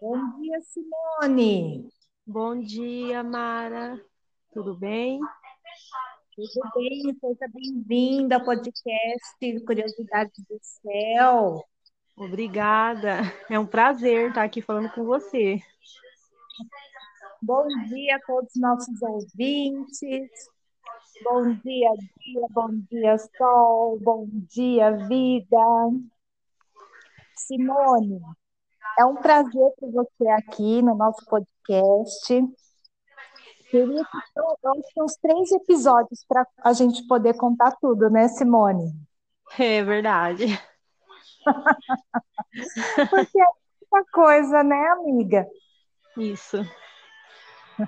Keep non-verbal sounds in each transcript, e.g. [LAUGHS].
Bom dia, Simone. Bom dia, Mara. Tudo bem? Tudo bem? Seja bem-vinda ao podcast Curiosidades do Céu. Obrigada. É um prazer estar aqui falando com você. Bom dia a todos os nossos ouvintes. Bom dia, dia, bom dia, sol, bom dia, vida. Simone, é um prazer ter você aqui no nosso podcast. Queria que uns três episódios para a gente poder contar tudo, né, Simone? É verdade. Porque é muita coisa, né, amiga? Isso.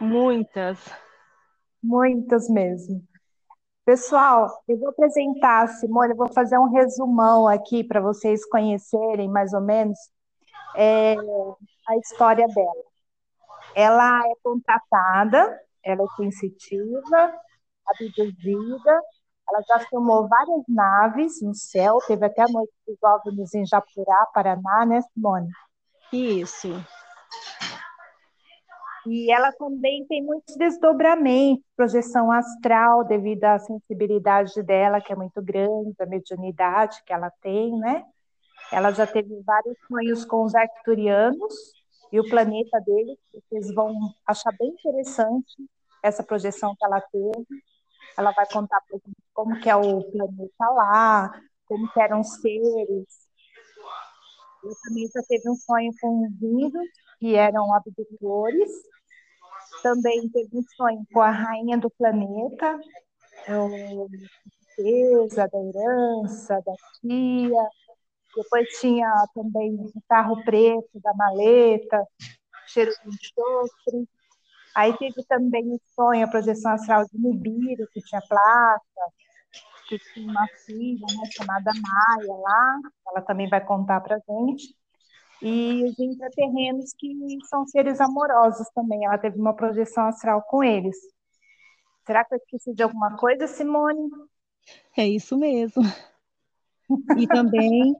Muitas. Muitas mesmo. Pessoal, eu vou apresentar a Simone, eu vou fazer um resumão aqui para vocês conhecerem mais ou menos é, a história dela. Ela é contratada, ela é sensitiva, abduzida, ela já filmou várias naves no céu, teve até a noite dos OVNIs em Japurá, Paraná, né, Simone? Isso. E ela também tem muitos desdobramentos, projeção astral, devido à sensibilidade dela, que é muito grande, a mediunidade que ela tem, né? Ela já teve vários sonhos com os arcturianos e o planeta deles, vocês vão achar bem interessante essa projeção que ela teve. Ela vai contar para gente como que é o planeta lá, como eram os seres. Eu também já teve um sonho com índios, que eram abdutores. Também teve um sonho com a rainha do planeta, a princesa da herança, da tia. Depois tinha também o carro preto da maleta, cheiro de enxofre. Aí teve também o sonho, a projeção astral de Nibiru, que tinha placa, que tinha uma filha né, chamada Maia lá, ela também vai contar para gente e os intraterrenos, que são seres amorosos também. Ela teve uma projeção astral com eles. Será que eu esqueci de alguma coisa, Simone? É isso mesmo. E também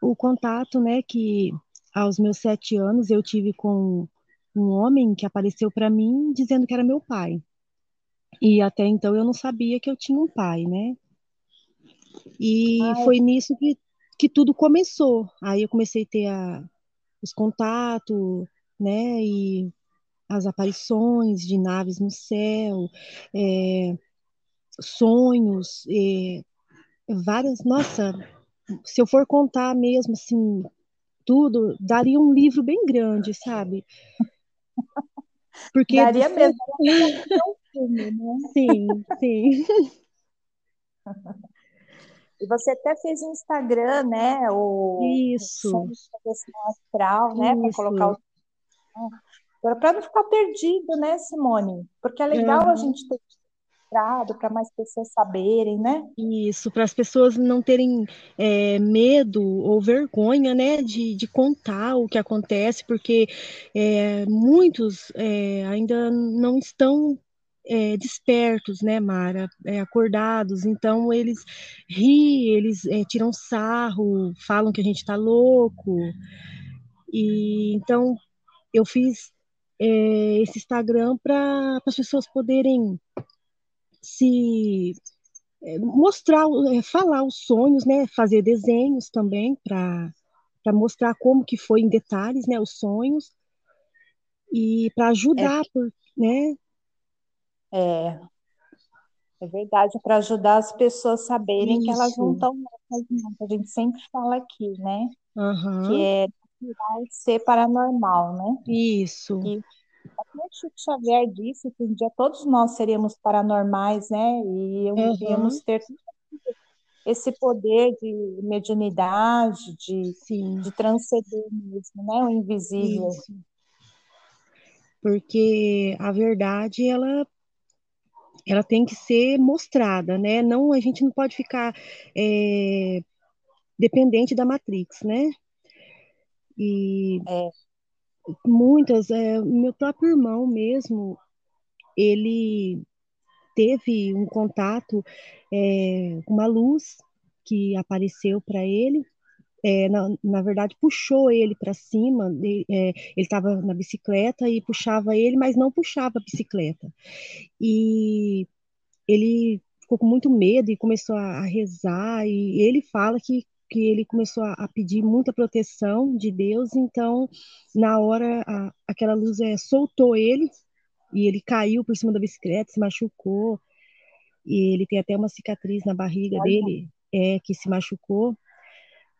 o contato, né, que aos meus sete anos eu tive com um homem que apareceu para mim dizendo que era meu pai. E até então eu não sabia que eu tinha um pai, né? E Ai. foi nisso que, que tudo começou. Aí eu comecei a ter a, os contatos, né, e as aparições de naves no céu, é, sonhos, é, várias, nossa, se eu for contar mesmo assim, tudo, daria um livro bem grande, sabe? Porque daria mesmo. Um filme, né? Sim, sim. E você até fez um Instagram, né? O, Isso. Astral, né? Para colocar o. Para não ficar perdido, né, Simone? Porque é legal uhum. a gente ter registrado para mais pessoas saberem, né? Isso, para as pessoas não terem é, medo ou vergonha, né, de, de contar o que acontece, porque é, muitos é, ainda não estão é, despertos, né, Mara, é, acordados. Então eles riem, eles é, tiram sarro, falam que a gente está louco. E então eu fiz é, esse Instagram para as pessoas poderem se é, mostrar, é, falar os sonhos, né, fazer desenhos também para para mostrar como que foi em detalhes, né, os sonhos e para ajudar, por, né, é, é verdade, para ajudar as pessoas a saberem que elas não estão loucas, não, a gente sempre fala aqui, né? Que é tirar ser paranormal, né? Isso. E até Chico Xavier disse que um dia todos nós seríamos paranormais, né? E iríamos ter esse poder de mediunidade, de, de transcender mesmo, né? O invisível. Isso. Porque a verdade, ela ela tem que ser mostrada, né? Não, a gente não pode ficar é, dependente da Matrix, né? E é. Muitas, é, meu próprio irmão mesmo, ele teve um contato, é, uma luz que apareceu para ele é, na, na, verdade, puxou ele para cima. É, ele estava na bicicleta e puxava ele, mas não puxava a bicicleta. E ele ficou com muito medo e começou a, a rezar. E ele fala que, que ele começou a, a, pedir muita proteção de Deus. Então, na hora, a, aquela luz é, soltou ele e ele caiu por cima da bicicleta, se machucou. E ele tem até uma cicatriz na barriga dele, é, que se machucou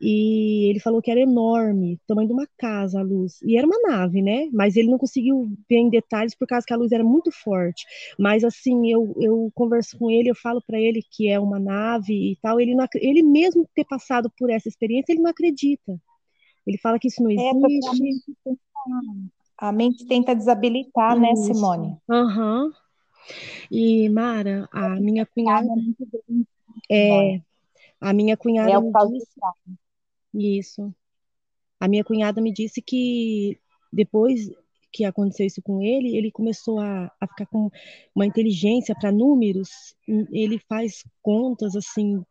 e ele falou que era enorme, tamanho de uma casa a luz. E era uma nave, né? Mas ele não conseguiu ver em detalhes por causa que a luz era muito forte. Mas assim, eu, eu converso com ele, eu falo para ele que é uma nave e tal. Ele, não, ele mesmo ter passado por essa experiência, ele não acredita. Ele fala que isso não é, existe. É, a, mente tenta, a mente tenta desabilitar, né, isso. né, Simone? Aham. Uhum. E Mara, a minha cunhada. É, a minha cunhada. É o disse, isso. A minha cunhada me disse que depois que aconteceu isso com ele, ele começou a, a ficar com uma inteligência para números, ele faz contas assim,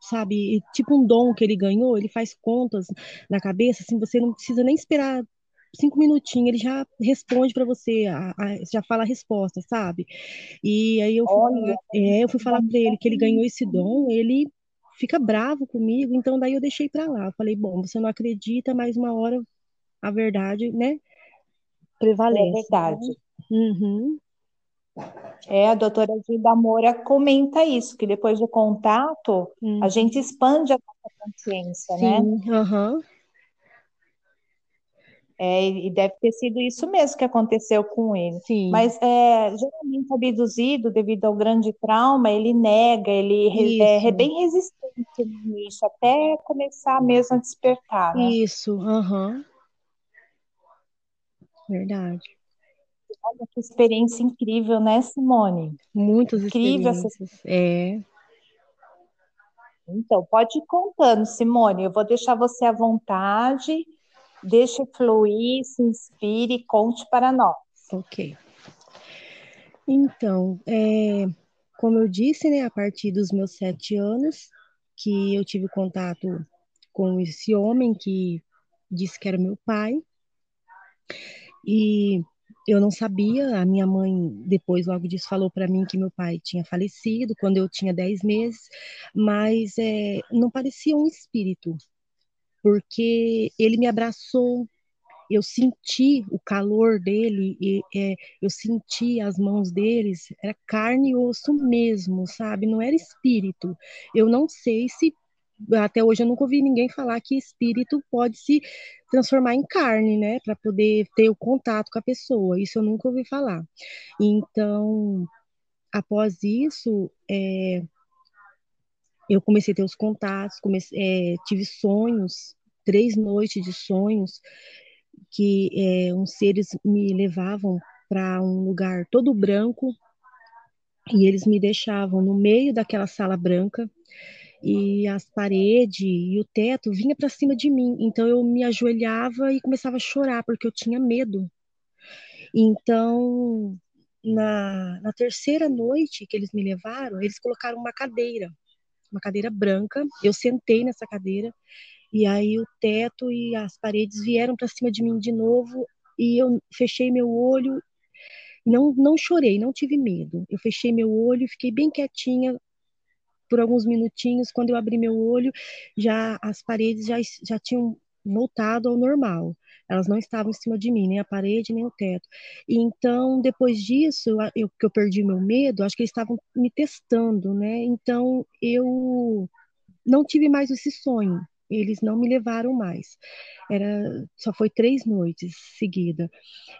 sabe, tipo um dom que ele ganhou, ele faz contas na cabeça, assim, você não precisa nem esperar cinco minutinhos, ele já responde para você, a, a, já fala a resposta, sabe? E aí eu fui Olha, falar, é, eu fui falar para ele que ele ganhou esse dom, ele fica bravo comigo, então daí eu deixei para lá. Eu falei, bom, você não acredita, mas uma hora a verdade, né, prevalece. É verdade. Né? Uhum. É, a doutora Gilda Moura comenta isso, que depois do contato, a gente expande a nossa consciência, Sim, né? Uhum. É, e deve ter sido isso mesmo que aconteceu com ele. Sim. Mas é, geralmente abduzido, devido ao grande trauma, ele nega, ele é, é, bem resistente nisso, até começar mesmo a despertar, né? Isso. Uhum. Verdade. Olha que experiência incrível, né, Simone? Muitas incrível experiências. Essa... É. Então, pode ir contando, Simone. Eu vou deixar você à vontade Deixe fluir, se inspire e conte para nós. Ok. Então, é, como eu disse, né, a partir dos meus sete anos, que eu tive contato com esse homem que disse que era meu pai. E eu não sabia, a minha mãe depois logo disso falou para mim que meu pai tinha falecido quando eu tinha dez meses, mas é, não parecia um espírito, porque ele me abraçou, eu senti o calor dele, e, é, eu senti as mãos deles, era carne e osso mesmo, sabe? Não era espírito. Eu não sei se até hoje eu nunca ouvi ninguém falar que espírito pode se transformar em carne, né, para poder ter o contato com a pessoa. Isso eu nunca ouvi falar. Então, após isso, é, eu comecei a ter os contatos, comecei, é, tive sonhos, três noites de sonhos, que é, uns seres me levavam para um lugar todo branco e eles me deixavam no meio daquela sala branca e as paredes e o teto vinha para cima de mim. Então eu me ajoelhava e começava a chorar porque eu tinha medo. Então na, na terceira noite que eles me levaram, eles colocaram uma cadeira uma cadeira branca. Eu sentei nessa cadeira e aí o teto e as paredes vieram para cima de mim de novo e eu fechei meu olho. Não, não chorei, não tive medo. Eu fechei meu olho, fiquei bem quietinha por alguns minutinhos. Quando eu abri meu olho, já as paredes já, já tinham voltado ao normal. Elas não estavam em cima de mim, nem a parede, nem o teto. E então, depois disso, eu, que eu perdi meu medo, acho que eles estavam me testando, né? Então, eu não tive mais esse sonho. Eles não me levaram mais. Era, só foi três noites seguida.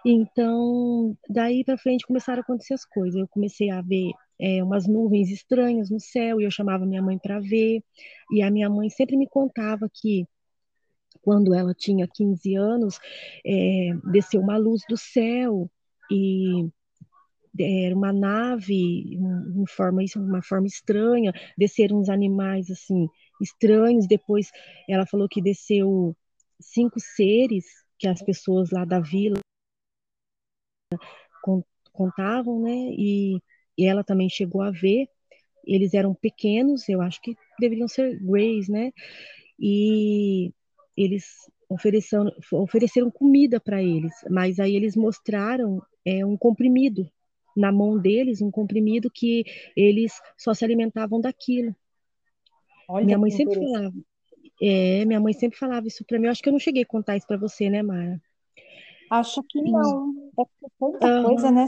Então, daí para frente começaram a acontecer as coisas. Eu comecei a ver é, umas nuvens estranhas no céu e eu chamava minha mãe para ver. E a minha mãe sempre me contava que quando ela tinha 15 anos, é, desceu uma luz do céu e era uma nave em forma uma forma estranha desceram uns animais assim estranhos. Depois ela falou que desceu cinco seres que as pessoas lá da vila contavam né e, e ela também chegou a ver. Eles eram pequenos eu acho que deveriam ser greys né? E eles ofereceram, ofereceram comida para eles, mas aí eles mostraram é, um comprimido na mão deles, um comprimido que eles só se alimentavam daquilo. Olha minha mãe sempre falava, é, minha mãe sempre falava isso para mim. Eu acho que eu não cheguei a contar isso para você, né, Mara? Acho que não. É tanta uhum. coisa, né?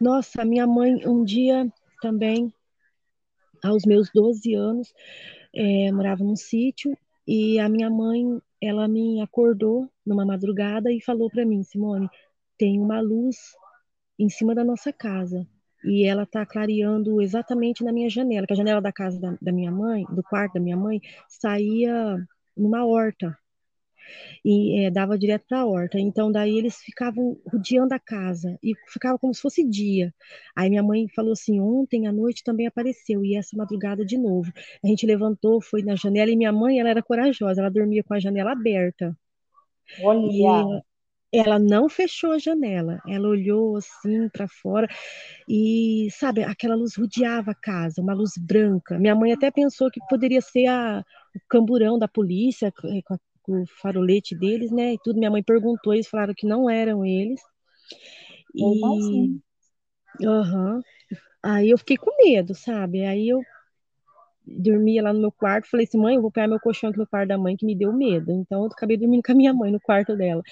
Nossa, minha mãe um dia também, aos meus 12 anos, é, morava num sítio e a minha mãe, ela me acordou numa madrugada e falou para mim, Simone, tem uma luz em cima da nossa casa e ela tá clareando exatamente na minha janela, que a janela da casa da, da minha mãe, do quarto da minha mãe, saía numa horta e é, dava direto para a horta. Então daí eles ficavam rodeando a casa e ficava como se fosse dia. Aí minha mãe falou assim: ontem à noite também apareceu e essa madrugada de novo. A gente levantou, foi na janela e minha mãe ela era corajosa, ela dormia com a janela aberta. Olha. E ela não fechou a janela, ela olhou assim para fora e, sabe, aquela luz rodeava a casa, uma luz branca. Minha mãe até pensou que poderia ser a, o camburão da polícia, com a o farolete deles, né? E tudo. Minha mãe perguntou, eles falaram que não eram eles. E. Uhum. Aí eu fiquei com medo, sabe? Aí eu dormia lá no meu quarto, falei assim, mãe, eu vou pegar meu colchão aqui no quarto da mãe, que me deu medo. Então eu acabei dormindo com a minha mãe no quarto dela.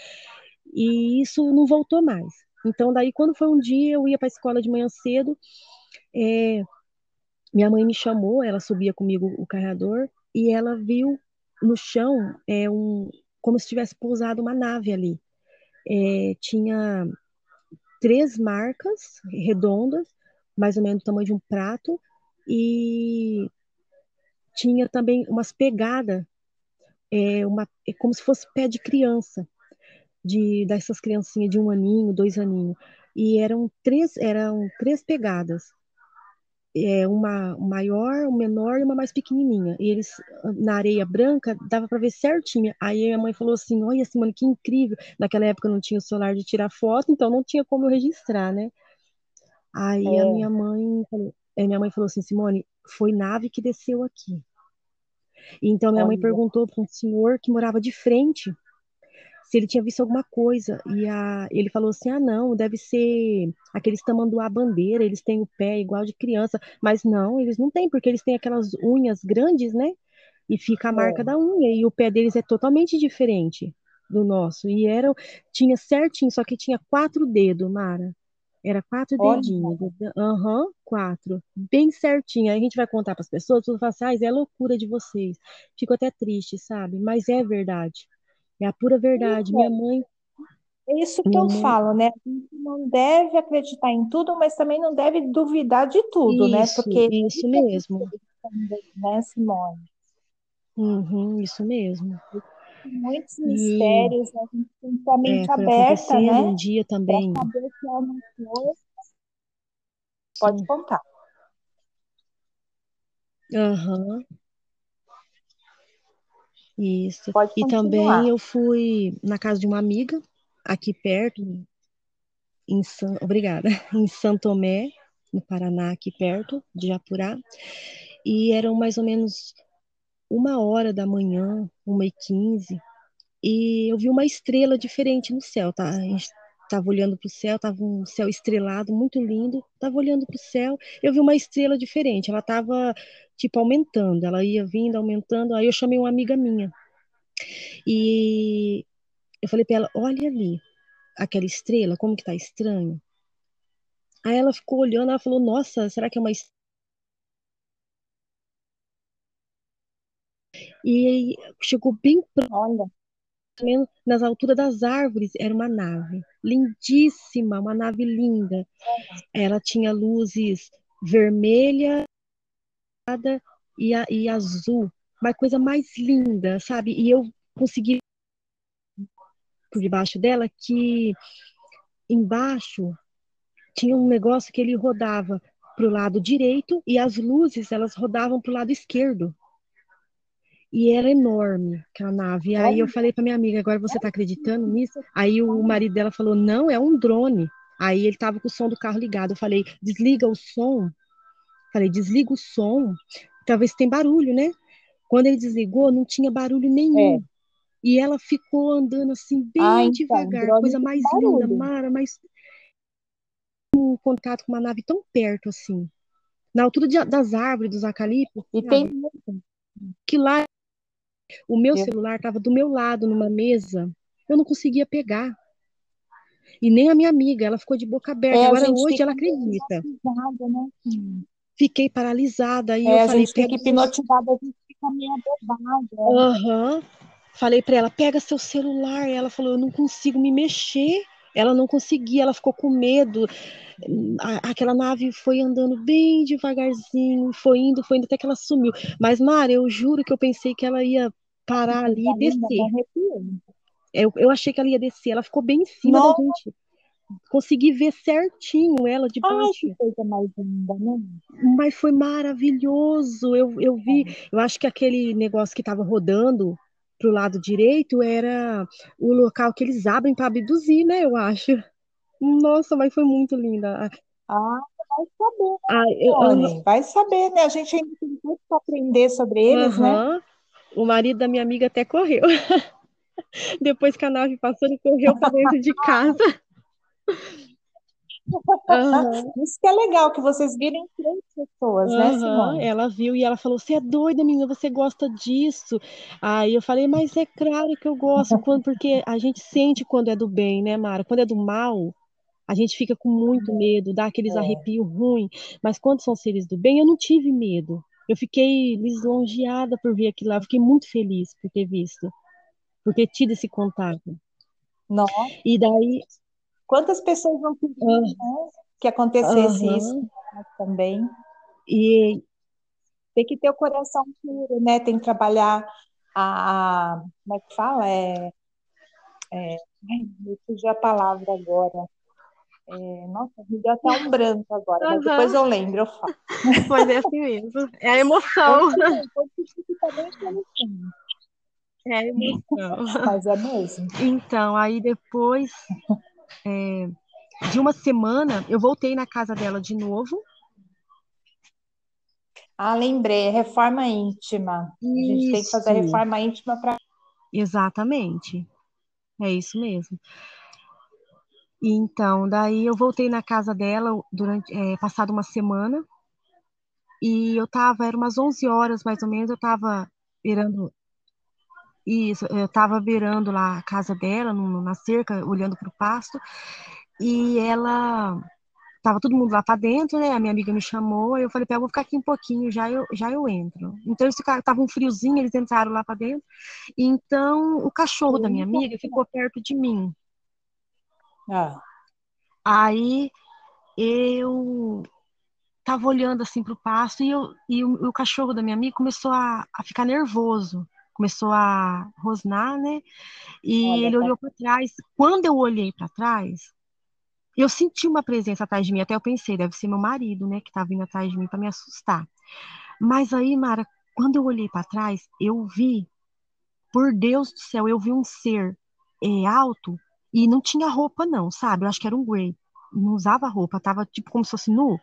E isso não voltou mais. Então daí quando foi um dia, eu ia para a escola de manhã cedo, é, minha mãe me chamou, ela subia comigo o carregador e ela viu no chão é um como se tivesse pousado uma nave ali. É, tinha três marcas redondas, mais ou menos do tamanho de um prato, e tinha também umas pegadas, é, uma, é como se fosse pé de criança, de dessas criancinhas de um aninho, dois aninhos. E eram três, eram três pegadas é, uma maior, uma menor e uma mais pequenininha. E eles, na areia branca, dava para ver certinho. Aí a mãe falou assim: Olha, Simone, que incrível. Naquela época não tinha o celular de tirar foto, então não tinha como eu registrar, né? Aí é. a minha mãe, a minha mãe falou assim: Simone, foi nave que desceu aqui. Então minha Olha. mãe perguntou para um senhor que morava de frente se ele tinha visto alguma coisa. E a, ele falou assim: ah, não, deve ser aqueles tamanduá bandeira, eles têm o pé igual de criança. Mas não, eles não têm, porque eles têm aquelas unhas grandes, né? E fica a marca é. da unha, e o pé deles é totalmente diferente do nosso. E era, tinha certinho, só que tinha quatro dedos, Mara. Era quatro Olha. dedinhos. Aham, uhum, quatro. Bem certinho. Aí a gente vai contar para as pessoas, tudo fala assim, ah, é loucura de vocês. Fico até triste, sabe? Mas é verdade. É a pura verdade. Minha mãe. É isso que eu mãe... falo, né? A gente não deve acreditar em tudo, mas também não deve duvidar de tudo, né? isso, né? Porque isso mesmo. né, Simone? Uhum, isso mesmo. Muitos mistérios, e... né? a gente tem a mente é, aberta, né? um dia também. Pra saber que é uma coisa. Pode Sim. contar. Aham. Uhum. Isso. Pode e também eu fui na casa de uma amiga, aqui perto, em San... obrigada, [LAUGHS] em Santo Tomé, no Paraná, aqui perto de Japurá, e eram mais ou menos uma hora da manhã, uma e quinze, e eu vi uma estrela diferente no céu, tá? A gente estava olhando para o céu, estava um céu estrelado, muito lindo, estava olhando para o céu, eu vi uma estrela diferente, ela estava tipo aumentando, ela ia vindo, aumentando. Aí eu chamei uma amiga minha e eu falei para ela: olha ali, aquela estrela, como que tá estranho. Aí ela ficou olhando, ela falou: nossa, será que é uma estrela? E chegou bem Olha. nas alturas das árvores, era uma nave lindíssima, uma nave linda. Ela tinha luzes vermelha e, a, e azul, uma coisa mais linda, sabe? E eu consegui por debaixo dela que embaixo tinha um negócio que ele rodava para o lado direito e as luzes elas rodavam para o lado esquerdo. E era enorme aquela nave. E aí eu falei para minha amiga, agora você está acreditando nisso? Aí o marido dela falou, não, é um drone. Aí ele estava com o som do carro ligado. Eu falei, desliga o som Falei, desliga o som, talvez tem barulho, né? Quando ele desligou, não tinha barulho nenhum. É. E ela ficou andando assim, bem Ah, então, devagar, drone coisa mais linda, barulho. Mara, mas um contato com uma nave tão perto assim, na altura de- das árvores, dos eucaliptos, E tem. Que lá o meu Eu- celular estava do meu lado numa mesa, eu não conseguia pegar. E nem a minha amiga, ela ficou de boca aberta. É, Agora hoje ela acredita. né? Fiquei paralisada. Aí É, eu a falei, gente fica hipnotizada, a gente fica meio abobada. Aham. Falei pra ela, pega seu celular. Ela falou, eu não consigo me mexer. Ela não conseguia, ela ficou com medo. A- aquela nave foi andando bem devagarzinho, foi indo, foi indo até que ela sumiu. Mas, Mara, eu juro que eu pensei que ela ia parar ali e descer. Eu, eu achei que ela ia descer. Ela ficou bem em cima da Nossa, gente. Consegui ver certinho ela de ai, baixo. que coisa mais linda, né? Mas foi maravilhoso. Eu, eu vi, eu acho que aquele negócio que estava rodando pro lado direito era o local que eles abrem para abduzir, né? Eu acho. Nossa, mas foi muito linda. Ah, vai saber, Ah, eu. Vai saber, né? A gente ainda tem muito para aprender sobre eles, né? O marido da minha amiga até correu. [LAUGHS] Depois que a nave passou, ele correu para dentro de [LAUGHS] casa. Aham. [LAUGHS] Isso que é legal, que vocês virem três pessoas, né, Aham, Simone? ela viu e ela falou: Você é doida, menina, você gosta disso? Aí eu falei: Mas é claro que eu gosto, quando, porque a gente sente quando é do bem, né, Mara? Quando é do mal, a gente fica com muito medo, dá aqueles É. arrepios ruins. Mas quando são seres do bem, eu não tive medo. Eu fiquei lisonjeada por ver aquilo lá, eu fiquei muito feliz por ter visto, por ter tido esse contato. Nossa, E daí, quantas pessoas não queriam, ah, né, que acontecesse isso com nós também? e Tem que ter o coração puro, né? Tem que trabalhar a, a- como é que fala? É, é, ai, fugiu a palavra agora. É, nossa, me deu até um [LAUGHS] branco agora, mas depois eu lembro, eu falo. [LAUGHS] mas é assim mesmo, é a emoção, fica bem interessante, é a emoção. mas é mesmo. Então, aí depois é, de uma semana, eu voltei na casa dela de novo. Ah, lembrei, é reforma íntima. A gente tem que fazer Isso, reforma íntima para. exatamente. É isso mesmo. E Então, daí eu voltei na casa dela durante, é, passado uma semana e eu tava, era umas 11 horas mais ou menos, eu tava beirando isso, eu tava beirando lá a casa dela, na cerca, olhando pro pasto, e ela tava todo mundo lá pra dentro, né? A minha amiga me chamou, eu falei, "Pé, eu vou ficar aqui um pouquinho, já eu, já eu entro. Então eles ficaram, tava um friozinho, eles entraram lá pra dentro. E então o cachorro da minha amiga ficou perto de mim. Ah, Aí eu tava olhando assim pro pasto e, eu, e o, o cachorro da minha amiga começou a, a ficar nervoso, começou a rosnar, né? E olha, ele olhou para trás. Quando eu olhei para trás, eu senti uma presença atrás de mim. Até eu pensei, deve ser meu marido, né, que tá vindo atrás de mim para me assustar. Mas aí, Mara, quando eu olhei para trás, eu vi, por Deus do céu, eu vi um ser é, alto e não tinha roupa, não, sabe? Eu acho que era um grey. Não usava roupa, tava tipo como se fosse nu.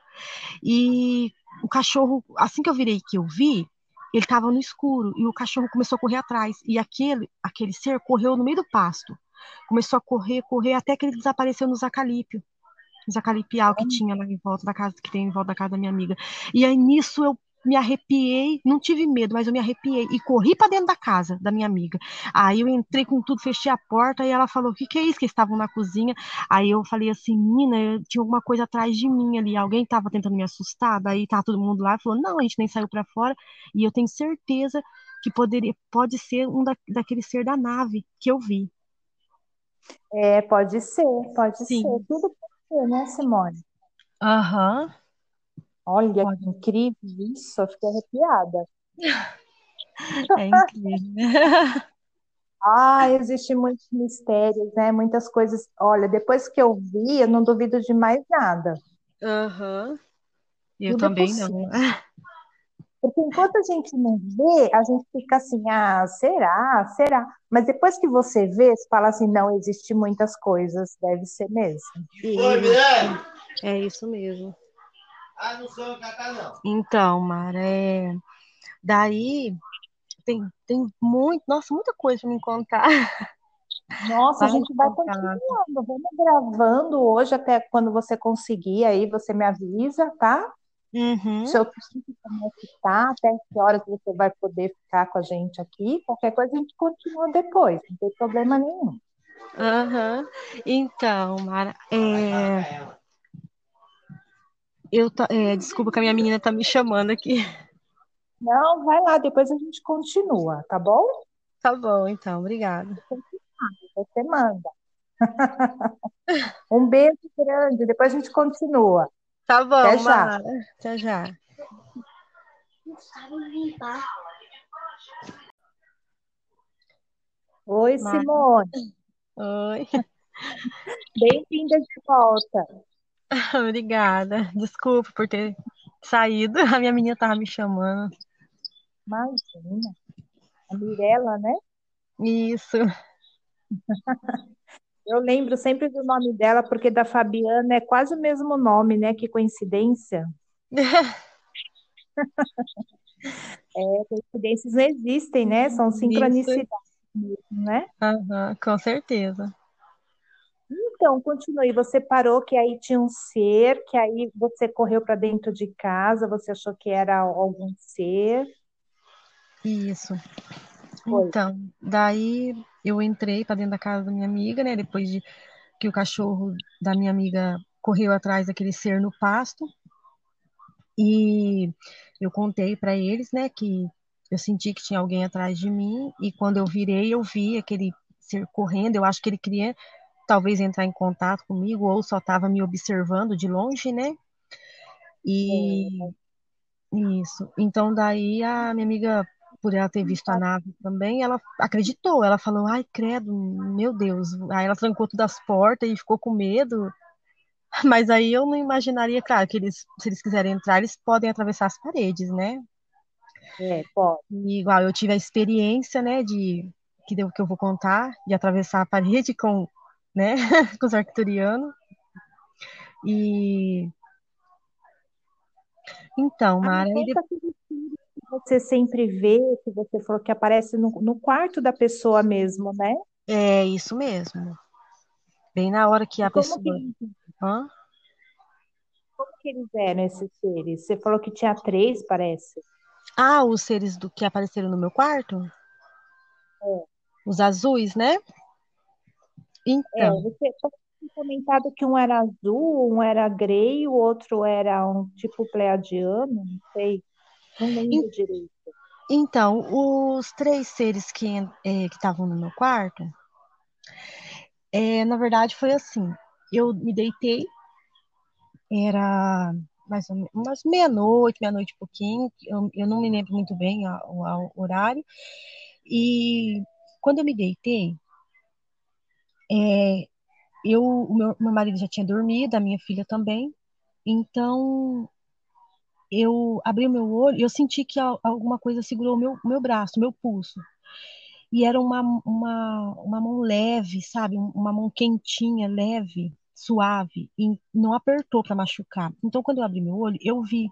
E o cachorro, assim que eu virei que eu vi, ele estava no escuro e o cachorro começou a correr atrás. E aquele, aquele ser correu no meio do pasto. Começou a correr, correr, até que ele desapareceu nos acalípio, nos acalipial que tinha lá em volta da casa, que tem em volta da casa da minha amiga. E aí nisso eu me arrepiei, não tive medo, mas eu me arrepiei e corri para dentro da casa da minha amiga. Aí eu entrei com tudo, fechei a porta e ela falou: O que, que é isso? Que eles estavam na cozinha. Aí eu falei assim: Menina, eu- tinha alguma coisa atrás de mim ali, alguém estava tentando me assustar. Daí tá todo mundo lá e falou: Não, a gente nem saiu para fora. E eu tenho certeza que poderia, pode ser um da, daquele ser da nave que eu vi. É, pode ser, pode ser. Sim. Tudo pode ser, né, Simone? Aham, Olha que incrível isso, eu fiquei arrepiada. [LAUGHS] É incrível. [LAUGHS] Ah, existem muitos mistérios, né? Muitas coisas. Olha, depois que eu vi, eu não duvido de mais nada. Aham. Eu Tudo também não. possível. [LAUGHS] Porque enquanto a gente não vê, a gente fica assim, ah, será? Será? Mas depois que você vê, você fala assim, não, existe muitas coisas, deve ser mesmo. É isso mesmo. Ah, não sou catar, não. Então, Mara, é... daí tem, tem muito, nossa, muita coisa para me contar. Nossa, vai a gente vai continuando, vamos gravando hoje até quando você conseguir, aí você me avisa, tá? Uhum. Se eu como tá, até que horas você vai poder ficar com a gente aqui, qualquer coisa a gente continua depois, não tem problema nenhum. Uhum. Então, Mara, é... eu tá... É, desculpa que a minha menina tá me chamando aqui. Não, vai lá, depois a gente continua, tá bom? Tá bom, então, obrigada. Você manda. [LAUGHS] um beijo grande, depois a gente continua. Tá bom, Até já. Até já. Oi, Simone. Oi. Bem-vinda de volta. [LAUGHS] Obrigada. Desculpa por ter saído. A minha menina estava me chamando. Imagina. A Mirella, né? Isso. [LAUGHS] Eu lembro sempre do nome dela, porque da Fabiana é quase o mesmo nome, né? Que coincidência. [LAUGHS] é, coincidências não existem, né? São sincronicidades mesmo, né? Uhum, com certeza. Então, continue. Você parou que aí tinha um ser, que aí você correu para dentro de casa, você achou que era algum ser. Isso. Foi. Então, daí eu entrei para dentro da casa da minha amiga, né? Depois de que o cachorro da minha amiga correu atrás daquele ser no pasto. E eu contei para eles, né, que eu senti que tinha alguém atrás de mim e quando eu virei, eu vi aquele ser correndo. Eu acho que ele queria talvez entrar em contato comigo ou só estava me observando de longe, né? E isso. Então daí a minha amiga por ela ter visto a nave também, ela acreditou. Ela falou: ai, credo, meu Deus. Aí ela trancou todas as portas e ficou com medo. [LAUGHS] Mas aí eu não imaginaria, claro, que eles, se eles quiserem entrar, eles podem atravessar as paredes, né? É, pode. E, igual eu tive a experiência, né, de que, deu, que eu vou contar, de atravessar a parede com, né, [LAUGHS] com os arcturianos. E então, Mara, ah, ele você sempre vê, que você falou que aparece no, no quarto da pessoa mesmo, né? É isso mesmo. Bem na hora que a como pessoa. Que, Hã? como que eles eram esses seres? Você falou que tinha três, parece. Ah, os seres do que apareceram no meu quarto? É. Os azuis, né? Então. É, você tinha comentado que um era azul, um era grey, o outro era um tipo pleiadiano, não sei. Não lembro direito. Então, os três seres que é, estavam no meu quarto, é, na verdade foi assim. Eu me deitei, era mais ou menos umas meia-noite, meia-noite e pouquinho, eu, eu não me lembro muito bem o horário. E quando eu me deitei, é, eu, meu, meu marido já tinha dormido, a minha filha também. Então, eu abri meu olho e eu senti que alguma coisa segurou meu, meu braço, meu pulso. E era uma, uma, uma mão leve, sabe? Uma mão quentinha, leve, suave, e não apertou para machucar. Então, quando eu abri meu olho, eu vi.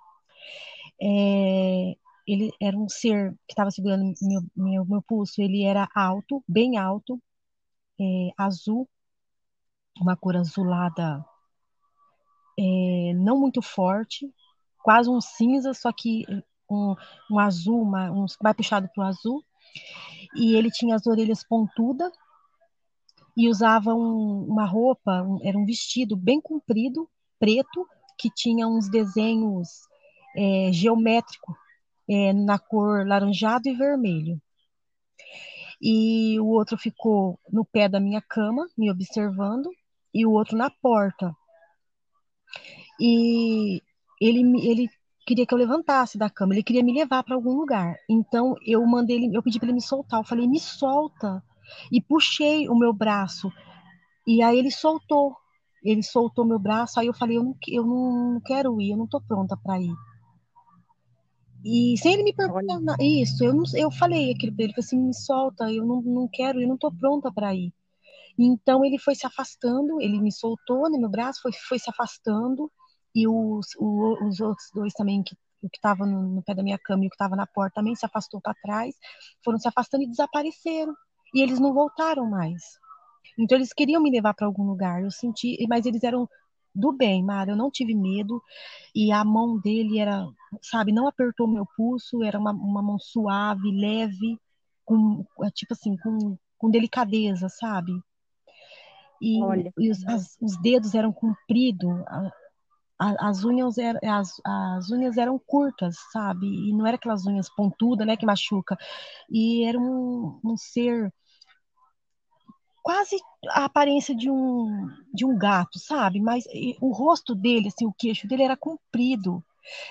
É, ele era um ser que estava segurando meu, meu, meu pulso. Ele era alto, bem alto, é, azul, uma cor azulada, é, não muito forte, quase um cinza, só que um, um azul, uma, um, mais puxado para o azul. E ele tinha as orelhas pontudas e usava um, uma roupa, um, era um vestido bem comprido, preto, que tinha uns desenhos é, geométricos é, na cor laranjado e vermelho. E o outro ficou no pé da minha cama, me observando, e o outro na porta. E ele, ele queria que eu levantasse da cama, ele queria me levar para algum lugar. Então eu mandei ele, eu pedi para ele me soltar, eu falei: "Me solta". E puxei o meu braço. E aí ele soltou. Ele soltou meu braço, aí eu falei: "Eu não, eu não quero ir, eu não tô pronta para ir". E sem ele me perguntar isso, eu, não, eu falei aquilo para ele, falei assim, me solta, eu não, não quero, eu não tô pronta para ir. Então ele foi se afastando, ele me soltou no meu braço, foi, foi se afastando, e os, os outros dois também que o que estava no, no, pé da minha cama e o que estava na porta também se afastou para trás, foram se afastando e desapareceram. E eles não voltaram mais. Então eles queriam me levar para algum lugar. Eu senti, mas eles eram do bem, Mara. Eu não tive medo e a mão dele era, sabe, não apertou meu pulso. Era uma, uma mão suave, leve, com tipo assim, com, com delicadeza, sabe? E, e os, as, os, dedos eram compridos, as unhas, eram, as, as unhas eram curtas, sabe? E não era aquelas unhas pontudas, né, que machuca. E era um, um ser quase a aparência de um de um gato, sabe? Mas o rosto dele, assim, o queixo dele era comprido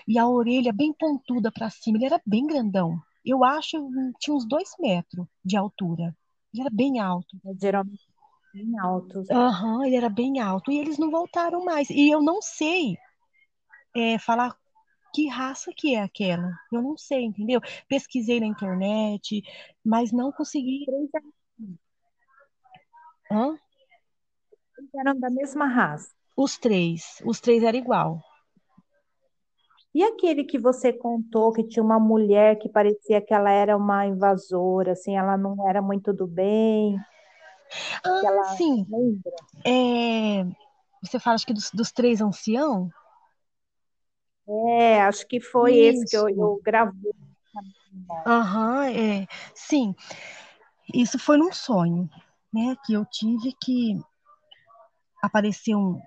e a orelha bem pontuda para cima. Ele era bem grandão. Eu acho tinha uns dois metros de altura. Ele era bem alto. Geralmente bem alto. Aham, uhum, ele era bem alto e eles não voltaram mais. E eu não sei é, falar que raça que é aquela. Eu não sei, entendeu? Pesquisei na internet, mas não consegui. Hã? Eles eram da mesma raça. Os três. Os três eram igual. E aquele que você contou que tinha uma mulher que parecia que ela era uma invasora, assim, ela não era muito do bem. Ah, ela... sim. É... Você fala, acho que dos, dos três anciãos? É, acho que foi Isso. esse que eu, eu gravei. Aham, uhum, é. Sim. Isso foi num sonho né, que eu tive que apareciam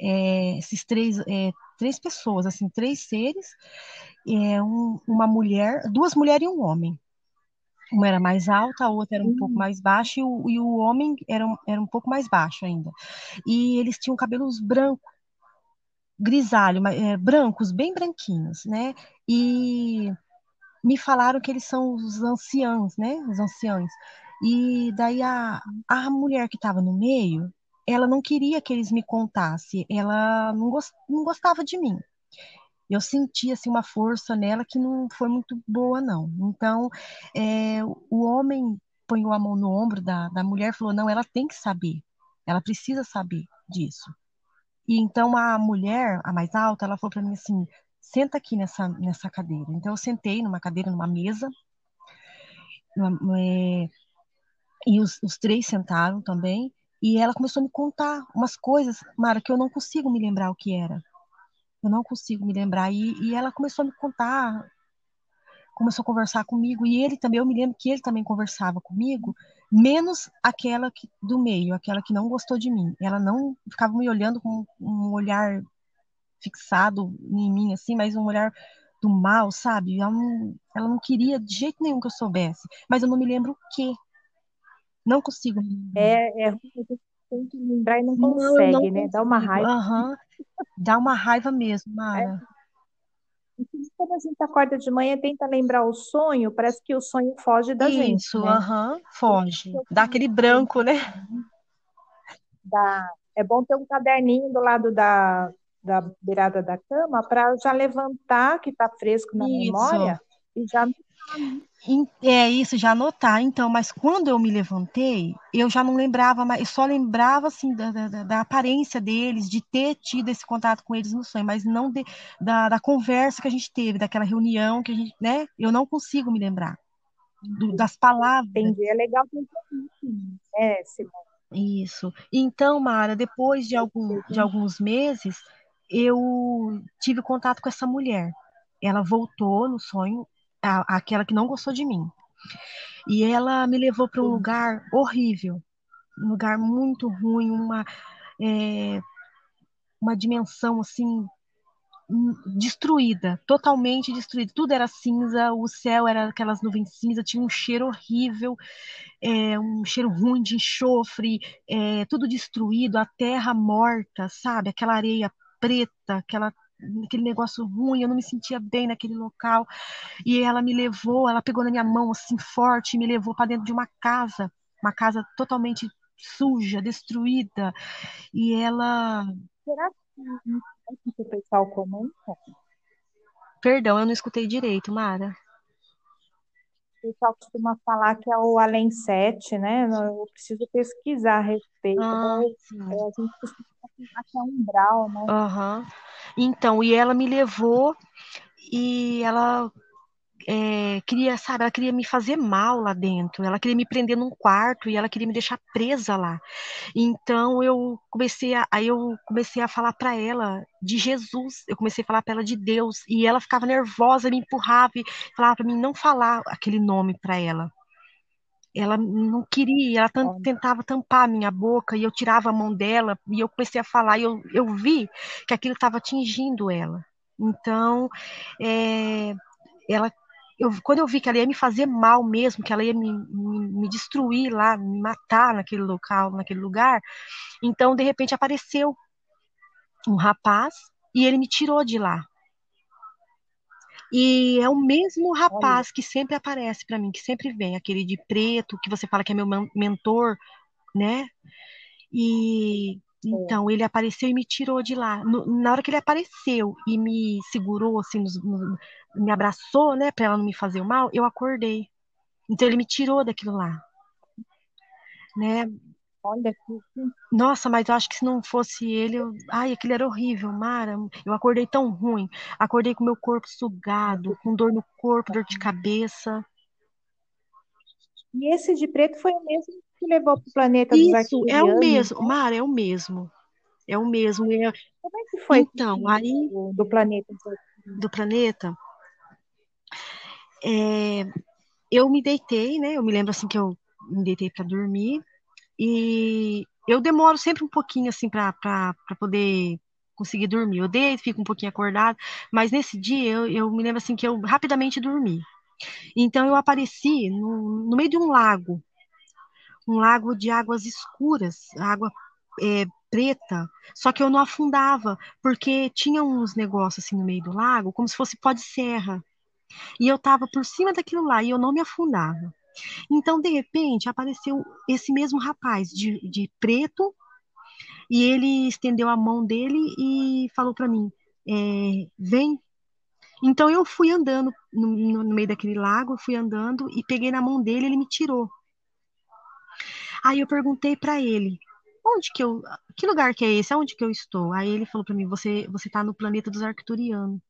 é, esses três, é, três pessoas, assim, três seres, é, um, uma mulher, duas mulheres e um homem. Uma era mais alta, a outra era um uhum. pouco mais baixa, e o, e o homem era, era um pouco mais baixo ainda. E eles tinham cabelos brancos, grisalho, é, brancos, bem branquinhos, né? E me falaram que eles são os anciãos, né? Os anciãos. E daí a, a mulher que estava no meio, ela não queria que eles me contassem, ela não, gost, não gostava de mim. Eu sentia assim, uma força nela que não foi muito boa, não. Então, é, o homem põe a mão no ombro da, da mulher e falou: não, ela tem que saber, ela precisa saber disso. E então a mulher, a mais alta, ela falou para mim assim: senta aqui nessa, nessa cadeira. Então eu sentei numa cadeira, numa mesa. Numa, é, e os, os três sentaram também, e ela começou a me contar umas coisas, Mara, que eu não consigo me lembrar o que era. Eu não consigo me lembrar. E, e ela começou a me contar, começou a conversar comigo, e ele também, eu me lembro que ele também conversava comigo, menos aquela que, do meio, aquela que não gostou de mim. Ela não ficava me olhando com um olhar fixado em mim, assim, mas um olhar do mal, sabe? Ela não, ela não queria de jeito nenhum que eu soubesse, mas eu não me lembro o que. Não consigo. É, é ruim, a gente tem que lembrar e não consegue, não né? Dá uma raiva. Uhum. Dá uma raiva mesmo. Mara. É. Quando a gente acorda de manhã e tenta lembrar o sonho, parece que o sonho foge da Isso, gente. Isso, né? uhum, foge. Dá aquele branco, né? Dá. É bom ter um caderninho do lado da, da beirada da cama para já levantar, que está fresco na Isso. memória, e já é isso, já anotar. Então, mas quando eu me levantei, eu já não lembrava mais, eu só lembrava assim da, da, da aparência deles, de ter tido esse contato com eles no sonho, mas não de, da, da conversa que a gente teve, daquela reunião que a gente, né? Eu não consigo me lembrar do, das palavras. Entendi, é legal é, Simone. Isso. Então, Mara, depois de, algum, de alguns meses, eu tive contato com essa mulher. Ela voltou no sonho, a, aquela que não gostou de mim. E ela me levou para um lugar horrível, um lugar muito ruim, uma, é, uma dimensão assim hum, destruída, totalmente destruída. Tudo era cinza, o céu era aquelas nuvens cinza, tinha um cheiro horrível, é, um cheiro ruim de enxofre, é, tudo destruído, a terra morta, sabe? Aquela areia preta, aquela aquele negócio ruim, eu não me sentia bem naquele local. E ela me levou, ela pegou na minha mão assim forte e me levou para dentro de uma casa, uma casa totalmente suja, destruída. E ela. Será que o pessoal comenta? Perdão, eu não escutei direito, Mara. O pessoal costuma falar que é o Além 7, né? Eu preciso pesquisar a respeito. Ah, né? a gente costuma falar que é umbral, né? Uhum. Então, e ela me levou e ela é, queria, sabe, ela queria me fazer mal lá dentro, ela queria me prender num quarto e ela queria me deixar presa lá. Então eu comecei a, aí eu comecei a falar para ela de Jesus, eu comecei a falar para ela de Deus e ela ficava nervosa, me empurrava e falava para mim não falar aquele nome para ela. Ela não queria, ela tentava tampar a minha boca e eu tirava a mão dela e eu comecei a falar e eu, eu vi que aquilo estava atingindo ela. Então, é, ela eu, quando eu vi que ela ia me fazer mal mesmo, que ela ia me, me, me, destruir lá, me matar naquele local, naquele lugar, então de repente apareceu um rapaz e ele me tirou de lá. E é o mesmo rapaz que sempre aparece para mim, que sempre vem, aquele de preto, que você fala que é meu mentor, né? E é. Então, ele apareceu e me tirou de lá. No, na hora que ele apareceu e me segurou, assim, nos, no, me abraçou, né, para ela não me fazer o mal, eu acordei. Então, ele me tirou daquilo lá. Né? Olha que. Nossa, mas eu acho que se não fosse ele, eu... ai, aquilo era horrível, Mara. Eu acordei tão ruim. Acordei com meu corpo sugado, com dor no corpo, dor de cabeça. E esse de preto foi o mesmo que levou para o planeta Isso, dos é o mesmo, né? Mara, é o mesmo. É o mesmo. É... Como é que foi então, aí, do, do planeta? Do planeta? É, eu me deitei, né? Eu me lembro assim que eu me deitei para dormir e eu demoro sempre um pouquinho assim para poder conseguir dormir. Eu deito, fico um pouquinho acordado, mas nesse dia eu, eu me lembro assim que eu rapidamente dormi. Então eu apareci no, no meio de um lago, um lago de águas escuras, água é, preta, só que eu não afundava, porque tinha uns negócios assim no meio do lago, como se fosse pó de serra. E eu estava por cima daquilo lá e eu não me afundava. Então, de repente, apareceu esse mesmo rapaz de, de preto e ele estendeu a mão dele e falou para mim: é, Vem. Então, eu fui andando no, no, meio daquele lago, fui andando e peguei na mão dele, ele me tirou. Aí eu perguntei para ele, onde que eu, que lugar que é esse? Aonde que eu estou? Aí ele falou para mim, você você tá no planeta dos Arcturianos.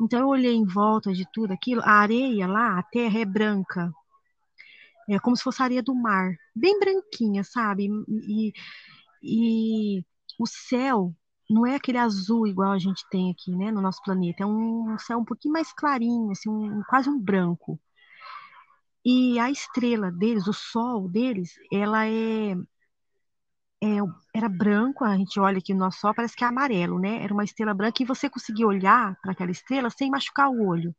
Então eu olhei em volta de tudo aquilo, a areia lá, a terra é branca. É como se fosse areia do mar, bem branquinha, sabe? E, e o céu não é aquele azul igual a gente tem aqui, né, no nosso planeta. É um céu um pouquinho mais clarinho, assim, um, quase um branco. E a estrela deles, o sol deles, ela é, é, era branco, a gente olha aqui no nosso sol, parece que é amarelo, né? Era uma estrela branca e você conseguia olhar para aquela estrela sem machucar o olho.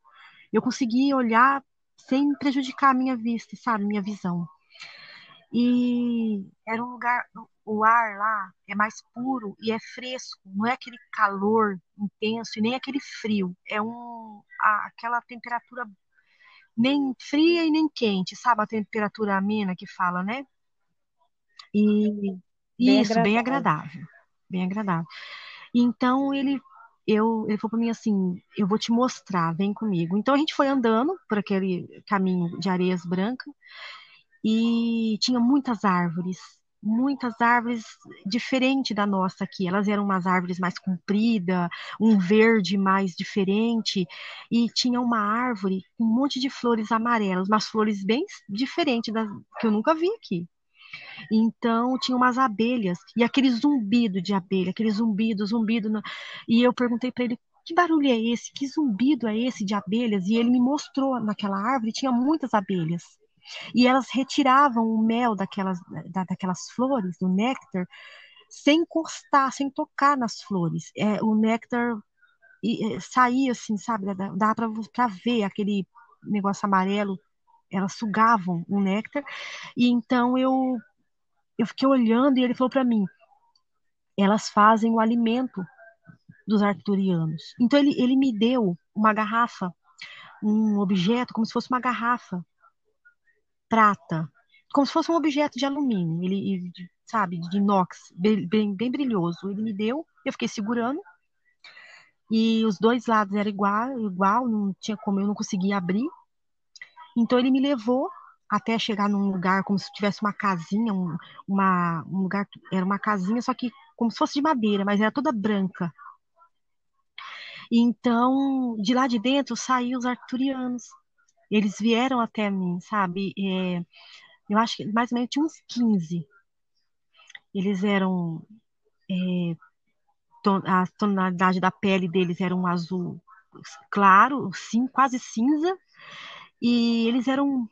Eu conseguia olhar sem prejudicar a minha vista, sabe? Minha visão. E era um lugar, o ar lá é mais puro e é fresco, não é aquele calor intenso e nem aquele frio, é um, aquela temperatura nem fria e nem quente, sabe? A temperatura amena que fala, né? E bem isso, agradável. bem agradável. Bem agradável. Então ele eu, ele falou para mim assim: eu vou te mostrar, vem comigo. Então a gente foi andando por aquele caminho de areias brancas e tinha muitas árvores, muitas árvores diferentes da nossa aqui. Elas eram umas árvores mais compridas, um verde mais diferente, e tinha uma árvore com um monte de flores amarelas, umas flores bem diferentes das que eu nunca vi aqui. Então tinha umas abelhas e aquele zumbido de abelha, aquele zumbido, zumbido. No... E eu perguntei para ele que barulho é esse? Que zumbido é esse de abelhas? E ele me mostrou naquela árvore tinha muitas abelhas. E elas retiravam o mel daquelas, da, daquelas flores, do néctar, sem encostar, sem tocar nas flores. É, o néctar e, saía assim, sabe? Dá, para ver aquele negócio amarelo. Elas sugavam o néctar. E então eu, eu fiquei olhando e ele falou para mim: elas fazem o alimento dos arcturianos. Então ele, ele me deu uma garrafa, um objeto, como se fosse uma garrafa prata, como se fosse um objeto de alumínio, ele, sabe, de inox, bem, bem, bem brilhoso. Ele me deu, eu fiquei segurando, e os dois lados eram igual, igual, não tinha como, eu não conseguia abrir. Então ele me levou até chegar num lugar como se tivesse uma casinha, um, uma, um lugar, era uma casinha, só que como se fosse de madeira, mas era toda branca. Então, de lá de dentro saíram os arturianos. Eles vieram até mim, sabe? É, eu acho que mais ou menos tinha uns 15. Eles eram. É, a tonalidade da pele deles era um azul claro, sim, quase cinza, e eles eram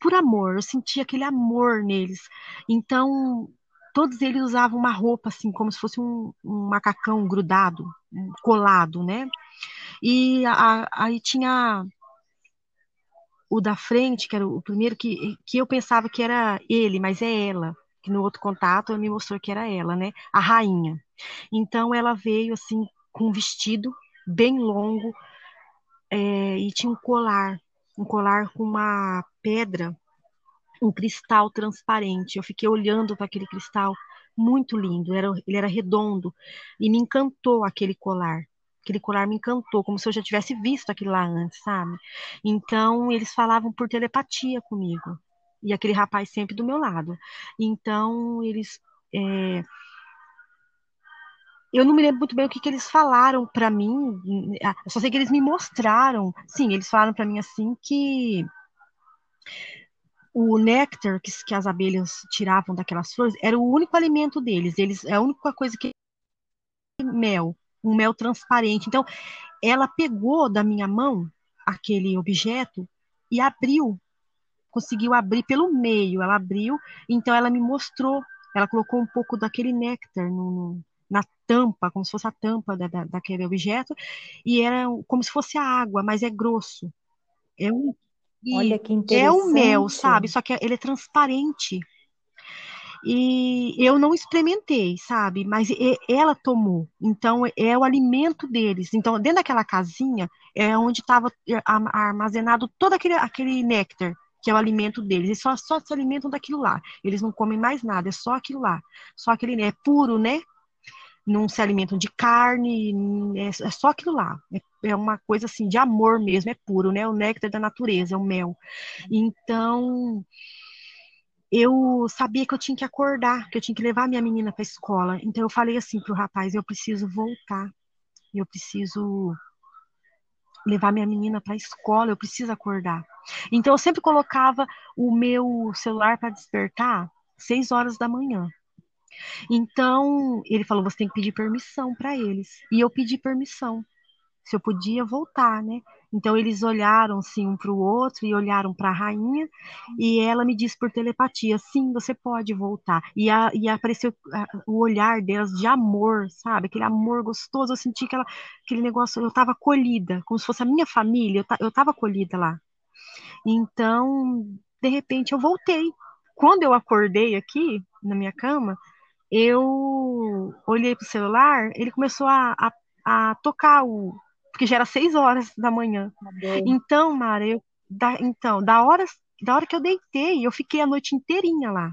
por amor, eu sentia aquele amor neles. Então, todos eles usavam uma roupa assim, como se fosse um, um macacão grudado, colado, né? E a, aí tinha o da frente, que era o primeiro que, que eu pensava que era ele, mas é ela. Que no outro contato me mostrou que era ela, né? A rainha. Então ela veio assim com um vestido bem longo é, e tinha um colar um colar com uma pedra, um cristal transparente. Eu fiquei olhando para aquele cristal, muito lindo. Era, ele era redondo e me encantou aquele colar. Aquele colar me encantou, como se eu já tivesse visto aquilo lá antes, sabe? Então eles falavam por telepatia comigo e aquele rapaz sempre do meu lado. Então eles é, eu não me lembro muito bem o que, que eles falaram para mim. Eu só sei que eles me mostraram. Sim, eles falaram para mim assim que o néctar que, que, as abelhas tiravam daquelas flores era o único alimento deles. Eles é a única coisa que mel, um mel transparente. Então, ela pegou da minha mão aquele objeto e abriu, conseguiu abrir pelo meio. Ela abriu, então ela me mostrou. Ela colocou um pouco daquele néctar no, na tampa, como se fosse a tampa da, da, daquele objeto, e era como se fosse a água, mas é grosso. É um, Olha que interessante. É o mel, sabe? Só que ele é transparente. E eu não experimentei, sabe? Mas ela tomou. Então, é o alimento deles. Então, dentro daquela casinha é onde estava armazenado todo aquele, aquele néctar, que é o alimento deles. Eles só, só se alimentam daquilo lá. Eles não comem mais nada, é só aquilo lá. Só aquele, é puro, né? Não se alimentam de carne, é, é só aquilo lá. É, é, uma coisa assim de amor mesmo, é puro, né? O néctar da natureza, é o mel. Então, eu sabia que eu tinha que acordar, que eu tinha que levar minha menina para a escola. Então eu falei assim pro rapaz, eu preciso voltar. Eu preciso levar minha menina para a escola, eu preciso acordar. Então eu sempre colocava o meu celular para despertar seis horas da manhã. Então, ele falou: você tem que pedir permissão para eles. E eu pedi permissão, se eu podia voltar, né? Então, eles olharam assim um para o outro e olharam para a rainha, e ela me disse por telepatia: sim, você pode voltar. E, a, e apareceu a, o olhar delas de amor, sabe? Aquele amor gostoso. Eu senti aquela, aquele negócio, eu estava acolhida, como se fosse a minha família, eu estava acolhida lá. Então, de repente, eu voltei. Quando eu acordei aqui na minha cama, eu olhei pro celular, ele começou a, a, a tocar o. Porque já era seis horas da manhã. Tá então, Mara, eu, da, então, da hora, da hora que eu deitei, eu fiquei a noite inteirinha lá.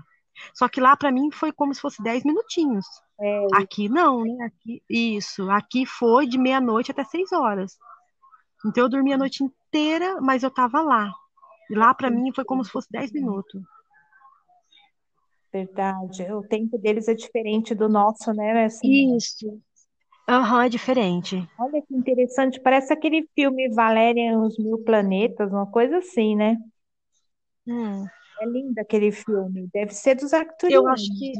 Só que lá para mim foi como se fosse dez minutinhos. É. Aqui não, né? Aqui, isso. Aqui foi de meia-noite até seis horas. Então eu dormi a noite inteira, mas eu tava lá. E lá para mim foi como se fosse dez minutos. Verdade. O tempo deles é diferente do nosso, né? Assim, Isso. Aham, é diferente. olha que interessante. Parece aquele filme Valéria e os Mil Planetas, uma coisa assim, né? Hum, É lindo aquele filme. Deve ser dos eu arcturianos. acho que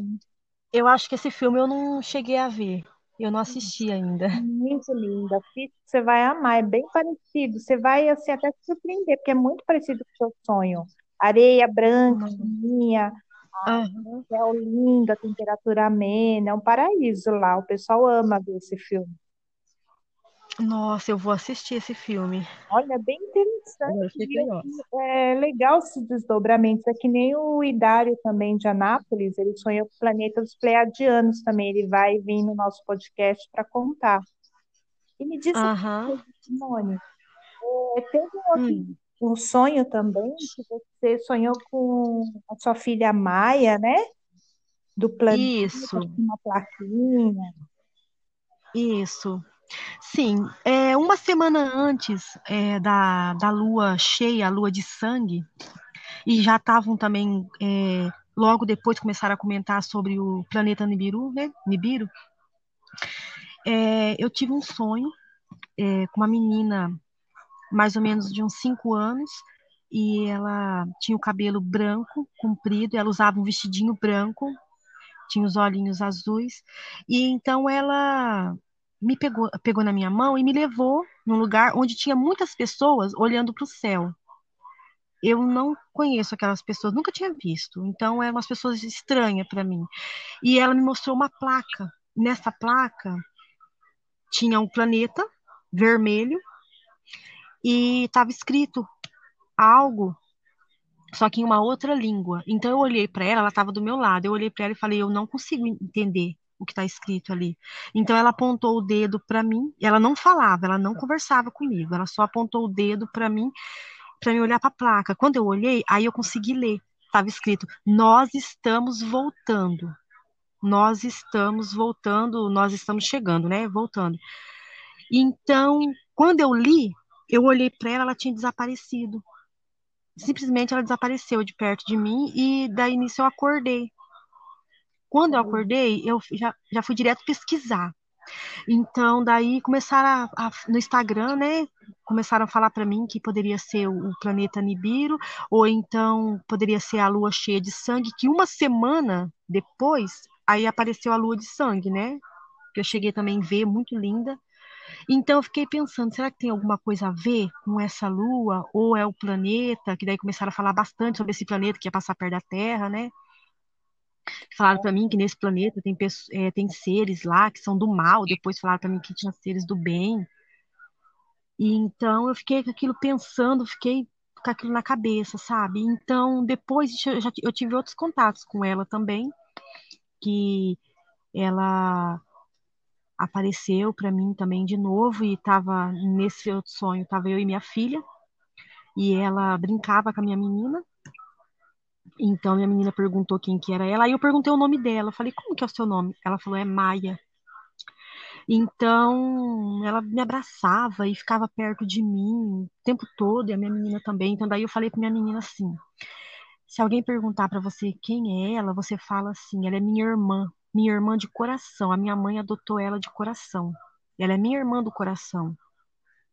eu acho que esse filme eu não cheguei a ver. Eu não assisti ainda. Muito lindo. Assiste, você vai amar. É bem parecido. Você vai assim até se surpreender, porque é muito parecido com o seu sonho. Areia branca, Hum. fininha, Aham. céu lindo, a temperatura amena, é um paraíso lá. O pessoal ama ver esse filme. Nossa, eu vou assistir esse filme. Olha, é bem interessante. É legal esses desdobramentos. É que nem o Idário também de Anápolis, ele sonhou com o planeta dos Pleiadianos também. Ele vai vir no nosso podcast para contar. E me diz coisa, Simone, é, teve um outro Hum. Um sonho também que você sonhou com a sua filha Maia, né? Do planeta, Isso, uma plaquinha. isso. Sim, é, uma semana antes é, da, da lua cheia, a lua de sangue, e já estavam também, é, logo depois começaram a comentar sobre o planeta Nibiru, né? Nibiru. É, eu tive um sonho é, com uma menina mais ou menos de uns cinco anos e ela tinha o cabelo branco, comprido, ela usava um vestidinho branco, tinha os olhinhos azuis, e então ela me pegou, pegou na minha mão e me levou num lugar onde tinha muitas pessoas olhando para o céu. Eu não conheço aquelas pessoas, nunca tinha visto, então eram umas pessoas estranhas para mim. E ela me mostrou uma placa. Nessa placa tinha um planeta vermelho e estava escrito algo, só que em uma outra língua. Então eu olhei para ela, ela estava do meu lado. Eu olhei para ela e falei: eu não consigo entender o que está escrito ali. Então ela apontou o dedo para mim. Ela não falava, ela não conversava comigo. Ela só apontou o dedo para mim, para me olhar para a placa. Quando eu olhei, aí eu consegui ler. Estava escrito: nós estamos voltando. Nós estamos voltando, nós estamos chegando, né? Voltando. Então, quando eu li, eu olhei para ela, ela tinha desaparecido. Simplesmente ela desapareceu de perto de mim e daí nisso eu acordei. Quando eu acordei, eu já, já fui direto pesquisar. Então, daí começaram a, a, no Instagram, né? Começaram a falar para mim que poderia ser o, o, planeta Nibiru, ou então poderia ser a lua cheia de sangue, que uma semana depois, aí apareceu a lua de sangue, né? Que eu cheguei também a ver, muito linda. Então eu fiquei pensando, será que tem alguma coisa a ver com essa lua? Ou é o planeta? Que daí começaram a falar bastante sobre esse planeta que ia passar perto da Terra, né? Falaram para mim que nesse planeta tem, é, tem seres lá que são do mal, depois falaram para mim que tinha seres do bem. E então eu fiquei com aquilo pensando, fiquei com aquilo na cabeça, sabe? Então depois eu, já, eu tive outros contatos com ela também, que ela apareceu para mim também de novo e estava nesse outro sonho, estava eu e minha filha, e ela brincava com a minha menina. Então minha menina perguntou quem que era ela, aí eu perguntei o nome dela, falei: "Como que é o seu nome?" Ela falou: "É Maia". Então, ela me abraçava e ficava perto de mim o tempo todo, e a minha menina também. Então, daí eu falei para minha menina assim: se alguém perguntar para você quem é ela, você fala assim: ela é minha irmã minha irmã de coração. A minha mãe adotou ela de coração. Ela é minha irmã do coração.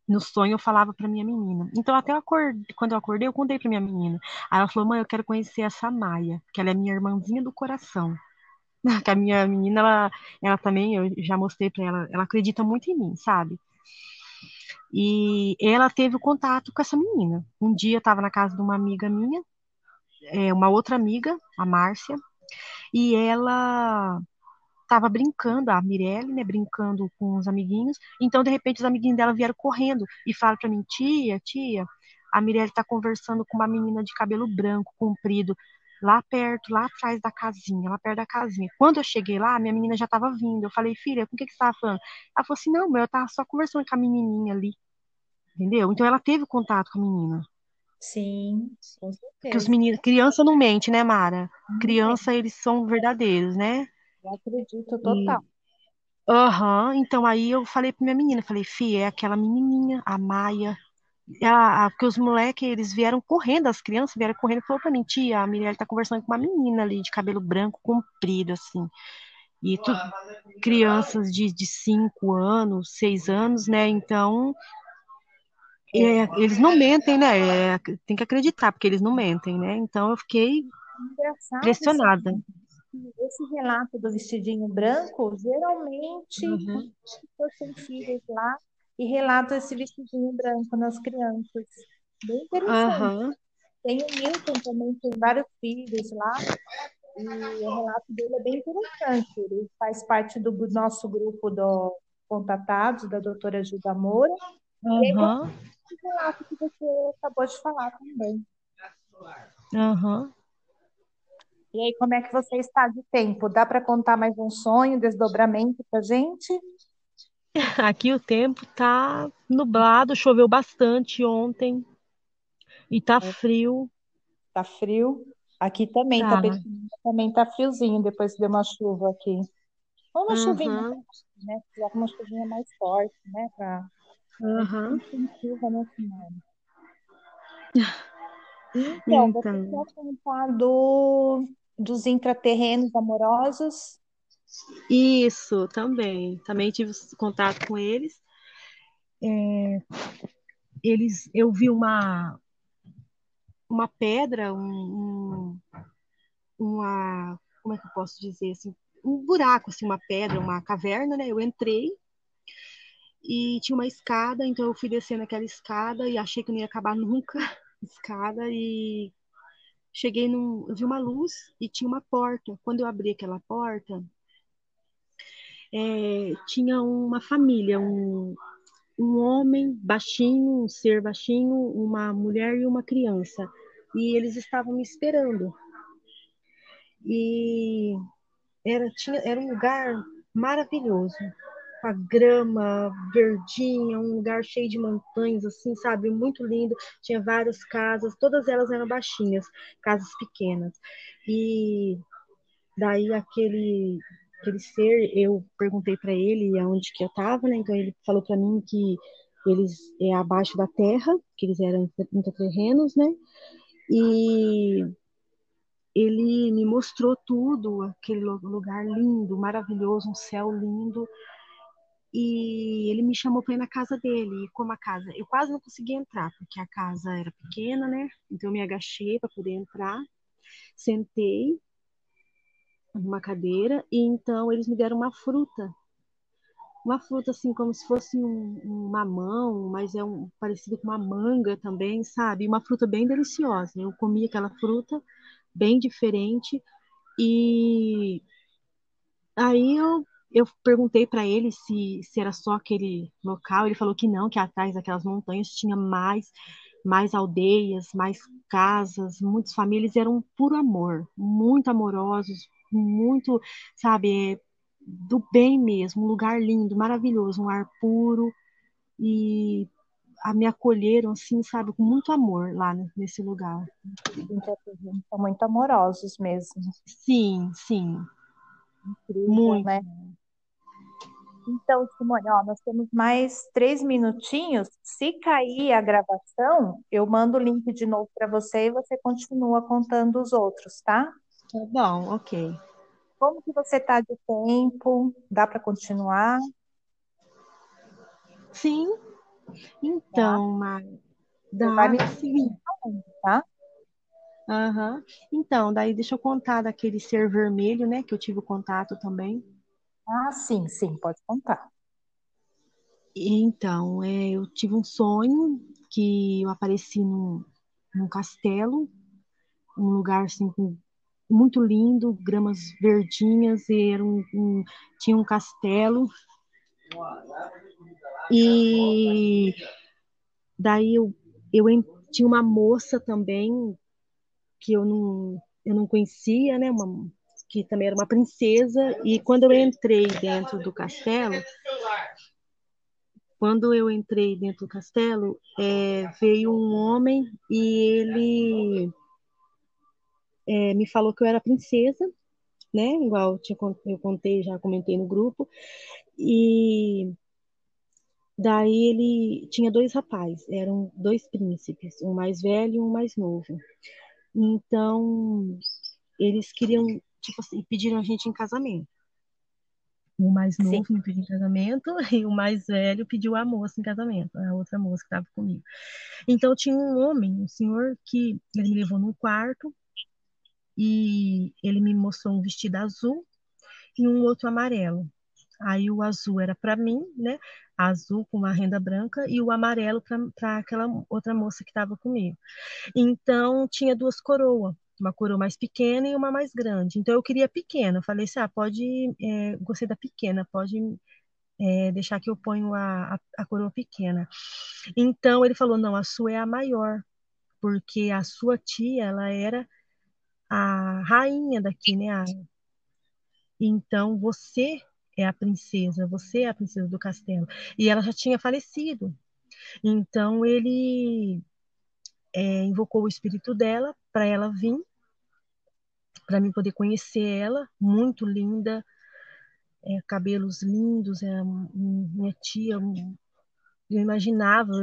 No sonho eu falava para minha menina. Então até eu acordei, quando eu acordei, eu contei para minha menina. Aí ela falou: "Mãe, eu quero conhecer essa Maia, que ela é minha irmãzinha do coração". [LAUGHS] Que a minha menina, ela, ela também, eu já mostrei para ela, ela acredita muito em mim, sabe? E ela teve contato com essa menina. Um dia eu estava na casa de uma amiga minha, é, uma outra amiga, a Márcia, e ela estava brincando, a Mirelle, né, brincando com os amiguinhos. Então, de repente, os amiguinhos dela vieram correndo e falaram para mim: tia, tia, a Mirelle está conversando com uma menina de cabelo branco, comprido, lá perto, lá atrás da casinha, lá perto da casinha. Quando eu cheguei lá, minha menina já estava vindo. Eu falei: filha, com o que, que você estava falando? Ela falou assim: não, meu, eu estava só conversando com a menininha ali. Entendeu? Então, ela teve contato com a menina. Sim, com. Porque os meninos, criança não mente, né, Mara? Criança, eles são verdadeiros, né? Eu acredito total. Aham, então aí eu falei pra minha menina, falei, Fia, é aquela menininha, a Maia. Ela, porque os moleques, eles vieram correndo, as crianças vieram correndo e falou pra mim, tia, a Mirelle tá conversando com uma menina ali, de cabelo branco comprido, assim. E crianças de, de cinco anos, seis anos, né? Então, é, eles não mentem, né? É, tem que acreditar, porque eles não mentem, né? Então eu fiquei Engraçado, impressionada. Esse relato do vestidinho branco, geralmente, Uhum. filhos lá e relatam esse vestidinho branco nas crianças. Bem interessante. Aham. Tem o Milton também, tem vários filhos lá, e o relato dele é bem interessante. Ele faz parte do nosso grupo do Contatados, da doutora Gilda Moura, aí Relato que você acabou de falar também. Aham. E aí, como é que você está de tempo? Dá para contar mais um sonho, desdobramento para gente? [LAUGHS] Aqui o tempo tá nublado, choveu bastante ontem e tá frio. Tá frio. Aqui também, Tá. Tapetininga também tá friozinho depois que deu uma chuva aqui. Ou uma chuvinha, Aham. né? Uma chuvinha mais forte, né? Pra... Nesse ano. Então, você Então, quer contar do, dos intraterrenos amorosos? isso também. Também tive contato com eles. é, eles, eu vi uma uma pedra, um, um, uma, como é que eu posso dizer assim, um buraco, assim, uma pedra, uma caverna, né? Eu entrei e tinha uma escada, então eu fui descendo aquela escada e achei que não ia acabar nunca [LAUGHS] escada e cheguei num, eu vi uma luz e tinha uma porta. Quando eu abri aquela porta, é, tinha uma família, um, um homem baixinho, um ser baixinho, uma mulher e uma criança. E eles estavam me esperando. E era, tinha, era um lugar maravilhoso, com a grama verdinha, um lugar cheio de montanhas, assim, sabe? Muito lindo. Tinha várias casas, todas elas eram baixinhas, casas pequenas. E daí aquele aquele ser, eu perguntei para ele aonde que eu estava, né? Então ele falou para mim que eles é abaixo da terra, que eles eram intraterrenos, né? E ele me mostrou tudo, aquele lugar lindo, maravilhoso, um céu lindo. E ele me chamou para ir na casa dele. E como a casa, eu quase não conseguia entrar, porque a casa era pequena, né? Então eu me agachei para poder entrar, sentei numa cadeira e então eles me deram uma fruta. Uma fruta assim como se fosse um, um mamão, mas é um parecido com uma manga também, sabe? Uma fruta bem deliciosa. Eu comi aquela fruta bem diferente e aí eu eu perguntei para ele se, se era só aquele local. Ele falou que não, que atrás daquelas montanhas tinha mais mais aldeias, mais casas, muitas famílias eram puro amor, muito amorosos, muito, sabe, é, do bem mesmo, um lugar lindo, maravilhoso, um ar puro e a, me acolheram assim, sabe, com muito amor lá nesse lugar. São muito amorosos mesmo. Sim, sim. Incrível, muito. né? Então, Simone, ó, nós temos mais três minutinhos. Se cair a gravação, eu mando o link de novo para você e você continua contando os outros, tá? Tá bom, ok. Como que você está de tempo? Dá para continuar? Sim. Então, tá. dá me sim. Tá? Uhum. Então, daí deixa eu contar daquele ser vermelho, né? Que eu tive contato também. Ah, sim, sim, pode contar. Então, é, eu tive um sonho que eu apareci num, num castelo, um lugar assim muito lindo, gramas verdinhas, e era um, um, tinha um castelo. E daí eu, eu tinha uma moça também que eu não, eu não conhecia, né? Uma, que também era uma princesa. E quando eu entrei dentro do castelo, quando eu entrei dentro do castelo, é, veio um homem e ele é, me falou que eu era princesa, né? Igual eu contei, já comentei no grupo. E daí ele tinha dois rapazes, eram dois príncipes, um mais velho e um mais novo. Então, eles queriam, tipo assim, pediram a gente em casamento. O mais novo Sim. me pediu em casamento [LAUGHS] e o mais velho pediu a moça em casamento, a outra moça que estava comigo. Então tinha um homem, um senhor, que ele me levou num quarto e ele me mostrou um vestido azul e um outro amarelo. Aí o azul era para mim, né? Azul com uma renda branca e o amarelo para aquela outra moça que estava comigo. Então tinha duas coroas, uma coroa mais pequena e uma mais grande. Então eu queria pequena. Eu falei assim, ah, pode, é, gostei da pequena, pode é, deixar que eu ponho a, a, a coroa pequena. Então ele falou, não, a sua é a maior, porque a sua tia, ela era a rainha daqui, né? A... Então você é a princesa, você é a princesa do castelo. E ela já tinha falecido. Então ele é, invocou o espírito dela para ela vir, para mim poder conhecer ela, muito linda, é, cabelos lindos, é, minha tia, eu imaginava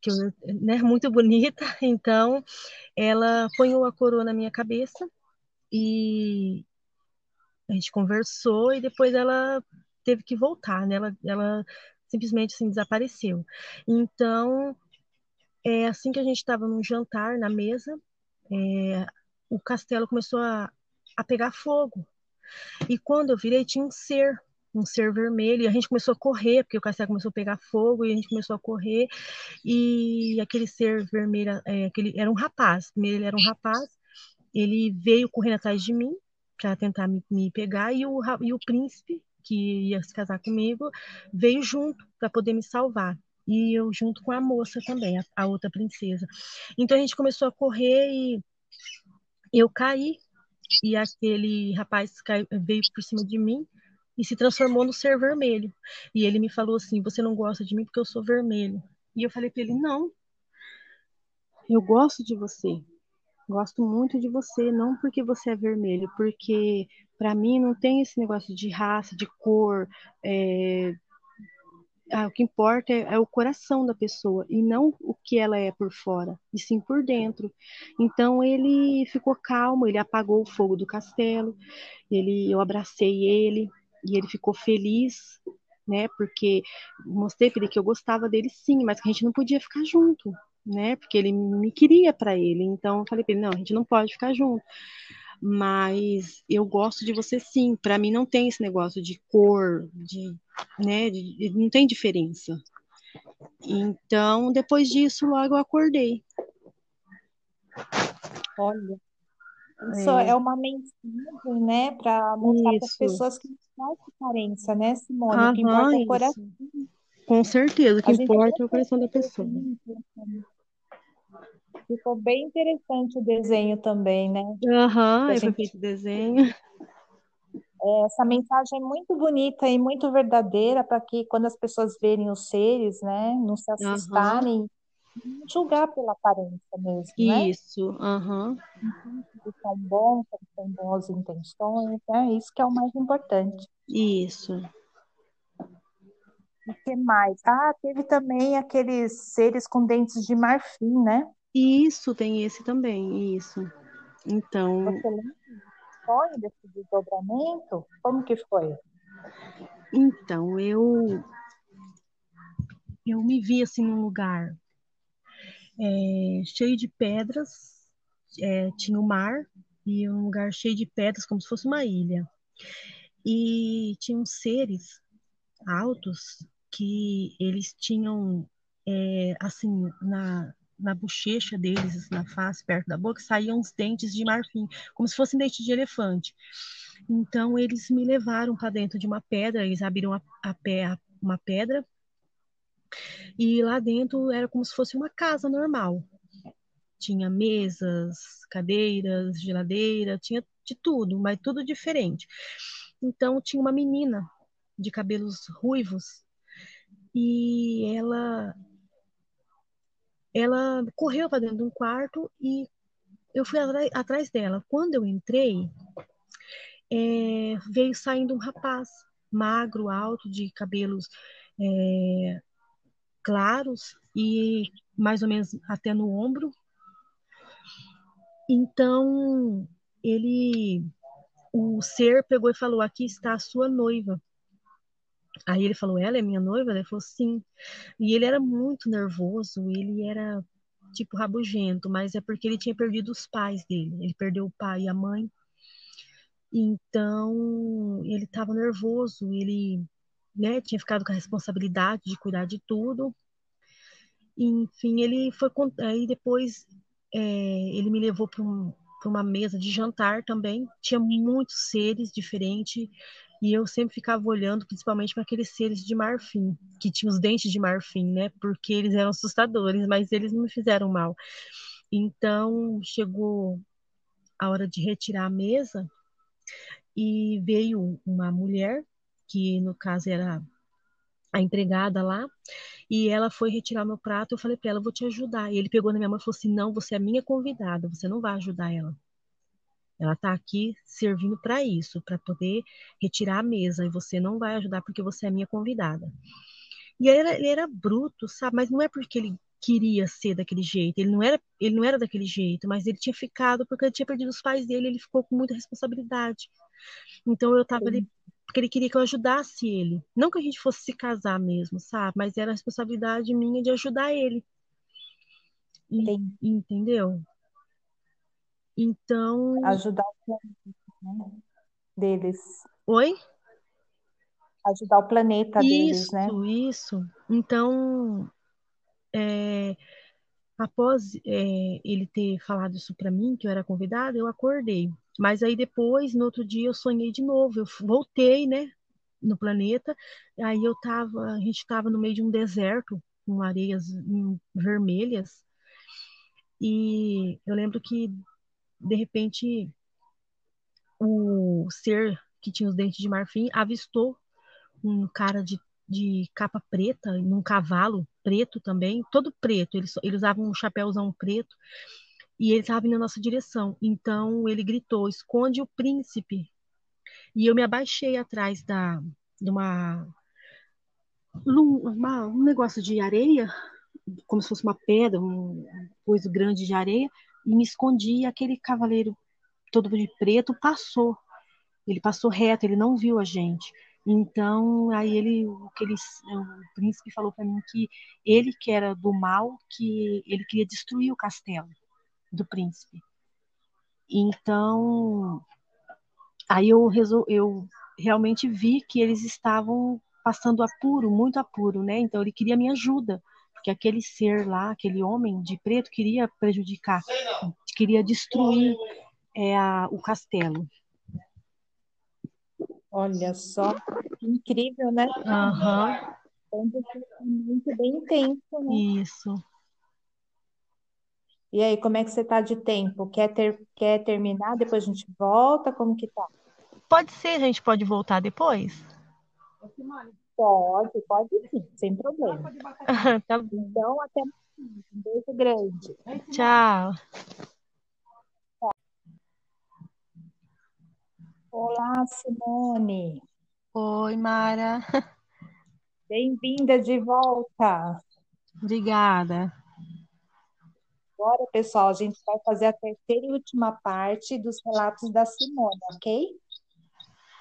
que eu, né, [LAUGHS] muito bonita, então ela ponhou a coroa na minha cabeça e a gente conversou e depois ela teve que voltar, né? Ela, ela simplesmente assim desapareceu. Então, é assim que a gente estava num jantar na mesa, é, o castelo começou a, a pegar fogo. E quando eu virei, tinha um ser, um ser vermelho, e a gente começou a correr, porque o castelo começou a pegar fogo, e a gente começou a correr, e aquele ser vermelho, é, aquele, era um rapaz, ele era um rapaz, ele veio correndo atrás de mim, para tentar me, me, pegar, e o, e o príncipe, que ia se casar comigo, veio junto para poder me salvar e eu junto com a moça também, a, a outra princesa. Então a gente começou a correr e eu caí e aquele rapaz caiu, veio por cima de mim e se transformou no ser vermelho. E ele me falou assim: "Você não gosta de mim porque eu sou vermelho?" E eu falei para ele: "Não. Eu gosto de você. Gosto muito de você, não porque você é vermelho, porque para mim não tem esse negócio de raça, de cor, é, ah, o que importa é, é, o coração da pessoa e não o que ela é por fora, e sim por dentro. Então ele ficou calmo, ele apagou o fogo do castelo, ele, eu abracei ele e ele ficou feliz, né? Porque mostrei para ele que eu gostava dele sim, mas que a gente não podia ficar junto, né? Porque ele me queria para ele. Então eu falei para ele, não, a gente não pode ficar junto mas eu gosto de você sim. Para mim não tem esse negócio de cor, de, né, de, não tem diferença. Então, depois disso, logo eu acordei. Olha, isso é, é uma mensagem, né, para mostrar para as pessoas que não faz diferença, né, Simone? Aham, o que importa é o coração. Com certeza, o que importa é o coração da pessoa. Ficou bem interessante o desenho também, né? Aham, uhum, gente... feito o desenho. [LAUGHS] É, essa mensagem é muito bonita e muito verdadeira para que quando as pessoas verem os seres, né, não se assustarem, uhum. julgar pela aparência mesmo, né? Isso, aham. Uhum. Se são bons, se têm boas intenções, né? Isso que é o mais importante. Isso. O que mais? Ah, teve também aqueles seres com dentes de marfim, né? Isso, tem esse também, isso. Então. Você lembra foi desse desdobramento? Como que foi? Então, eu eu me vi assim num lugar é, cheio de pedras, é, tinha o mar e um lugar cheio de pedras, como se fosse uma ilha. E tinham seres altos que eles tinham é, assim na na bochecha deles, na face, perto da boca, saíam os dentes de marfim, como se fossem dentes de elefante. Então eles me levaram para dentro de uma pedra, eles abriram a, a pé uma pedra e lá dentro era como se fosse uma casa normal. Tinha mesas, cadeiras, geladeira, tinha de tudo, mas tudo diferente. Então tinha uma menina de cabelos ruivos e ela ela correu para dentro de um quarto e eu fui atrás dela. Quando eu entrei, é, veio saindo um rapaz magro, alto, de cabelos é, claros e mais ou menos até no ombro. Então, ele, o ser pegou e falou: Aqui está a sua noiva. Aí ele falou, ela é minha noiva? Ele falou, sim. E ele era muito nervoso, ele era tipo rabugento, mas é porque ele tinha perdido os pais dele. Ele perdeu o pai e a mãe. Então, ele estava nervoso, ele né, tinha ficado com a responsabilidade de cuidar de tudo. Enfim, ele foi. Aí depois é, ele me levou para um, uma mesa de jantar também. Tinha muitos seres diferentes. E eu sempre ficava olhando, principalmente para aqueles seres de marfim, que tinham os dentes de marfim, né? Porque eles eram assustadores, mas eles não me fizeram mal. Então, chegou a hora de retirar a mesa e veio uma mulher, que no caso era a empregada lá, e ela foi retirar meu prato. Eu falei para ela, vou te ajudar. E ele pegou na minha mão e falou assim: Não, você é minha convidada, você não vai ajudar ela. Ela está aqui servindo para isso, para poder retirar a mesa, e você não vai ajudar porque você é minha convidada. E ele era, ele era bruto, sabe? Mas não é porque ele queria ser daquele jeito. Ele não era, ele não era daquele jeito, mas ele tinha ficado porque ele tinha perdido os pais dele, ele ficou com muita responsabilidade. Então eu estava ali porque ele queria que eu ajudasse ele. Não que a gente fosse se casar mesmo, sabe? Mas era a responsabilidade minha de ajudar ele. Sim. Entendeu? Então. Ajudar o planeta né? deles. Oi? Ajudar o planeta isso, deles, né? Isso, isso. Então, é, após é, ele ter falado isso para mim, que eu era convidada, eu acordei. Mas aí depois, no outro dia, eu sonhei de novo. Eu voltei, né, no planeta. Aí eu tava, a gente estava no meio de um deserto, com areias vermelhas. E eu lembro que, de repente, o ser que tinha os dentes de marfim avistou um cara de, de capa preta, num cavalo preto também, todo preto. Ele, ele usava um chapéuzão preto e ele estava indo na nossa direção. Então ele gritou: esconde o príncipe. E eu me abaixei atrás da, de uma, uma, um negócio de areia, como se fosse uma pedra, um coisa grande de areia, e me escondi. E aquele cavaleiro todo de preto passou. Ele passou reto, ele não viu a gente. Então, aí ele, o ele, o príncipe falou para mim que ele que era do mal, que ele queria destruir o castelo do príncipe. Então, aí eu, resol, eu realmente vi que eles estavam passando apuro, muito apuro, né? Então ele queria minha ajuda, porque aquele ser lá, aquele homem de preto queria prejudicar, queria destruir é, a, o castelo. Olha só, incrível, né? Aham. Uhum. Muito bem intenso, né? Isso. E aí, como é que você tá de tempo? Quer ter, quer terminar? Depois a gente volta? Como que tá? Pode ser, a gente pode voltar depois? Pode, pode sim, sem problema. [LAUGHS] tá Então, até mais. Um beijo grande. Tchau. Olá, Simone. Oi, Mara. [LAUGHS] Bem-vinda de volta. Obrigada. Agora, pessoal, a gente vai fazer a terceira e última parte dos relatos da Simone, ok?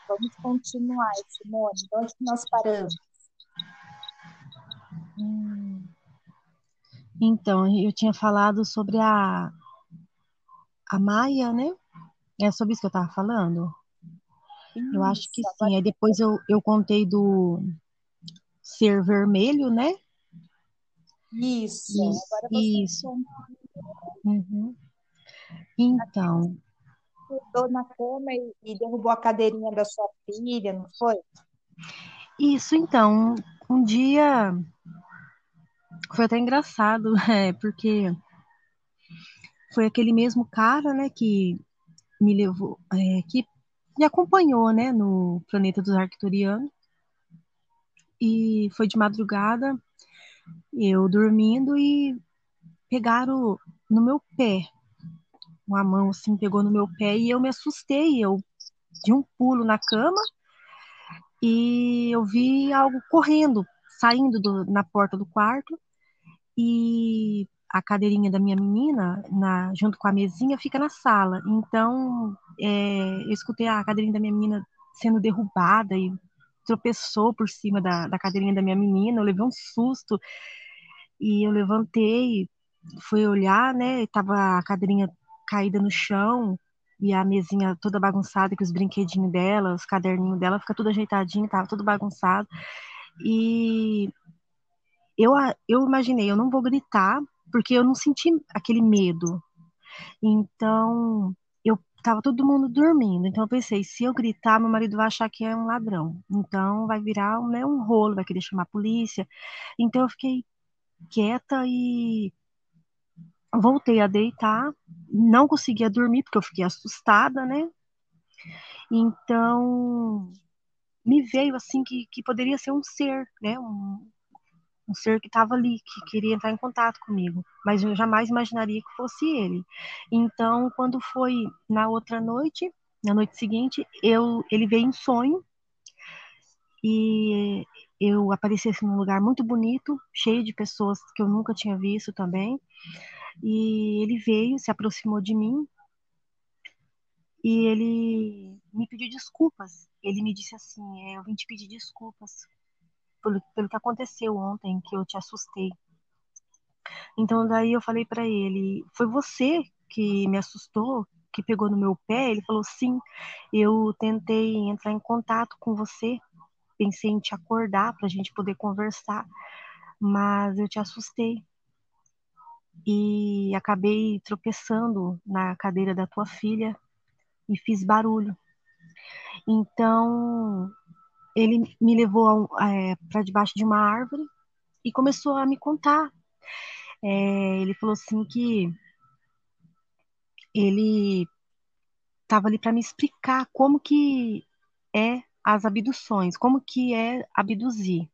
Vamos continuar, Simone. Onde nós paramos? Hum. Então, eu tinha falado sobre a, a Maia, né? É sobre isso que eu estava falando? Isso, eu acho que sim. Aí depois eu, eu contei do ser vermelho, né? Isso. Agora você isso. Uhum. Então. Sentou na cama e, e derrubou a cadeirinha da sua filha, não foi? Isso, então. Um dia foi até engraçado, [LAUGHS] é, porque foi aquele mesmo cara, né, que me levou, é, que me acompanhou, né, no planeta dos Arcturianos. E foi de madrugada, eu dormindo e pegaram no meu pé. Uma mão assim pegou no meu pé e eu me assustei. Eu de um pulo na cama e eu vi algo correndo, saindo do, na porta do quarto e a cadeirinha da minha menina, na, junto com a mesinha, fica na sala. Então, é, eu escutei a cadeirinha da minha menina sendo derrubada e tropeçou por cima da, da cadeirinha da minha menina. Eu levei um susto e eu levantei, fui olhar, né? E tava a cadeirinha caída no chão e a mesinha toda bagunçada, com os brinquedinhos dela, os caderninhos dela, fica tudo ajeitadinho, tava tudo bagunçado. E eu, eu imaginei, eu não vou gritar, porque eu não senti aquele medo. Então, eu tava todo mundo dormindo. Então eu pensei, se eu gritar, meu marido vai achar que é um ladrão. Então vai virar né, um rolo, vai querer chamar a polícia. Então eu fiquei quieta e voltei a deitar. Não conseguia dormir porque eu fiquei assustada, né? Então me veio assim que, que poderia ser um ser, né? Um, um ser que estava ali, que queria entrar em contato comigo, mas eu jamais imaginaria que fosse ele. Então, quando foi na outra noite, na noite seguinte, eu, ele veio em sonho e eu apareci assim, num lugar muito bonito, cheio de pessoas que eu nunca tinha visto também. E ele veio, se aproximou de mim e ele me pediu desculpas. Ele me disse assim: é, Eu vim te pedir desculpas pelo, pelo que aconteceu ontem, que eu te assustei. Então, daí eu falei para ele: Foi você que me assustou, que pegou no meu pé? Ele falou: Sim, eu tentei entrar em contato com você, pensei em te acordar para a gente poder conversar, mas eu te assustei e acabei tropeçando na cadeira da tua filha e fiz barulho. Então, ele me levou é, para debaixo de uma árvore e começou a me contar. É, ele falou assim que ele estava ali para me explicar como que é as abduções, como que é abduzir,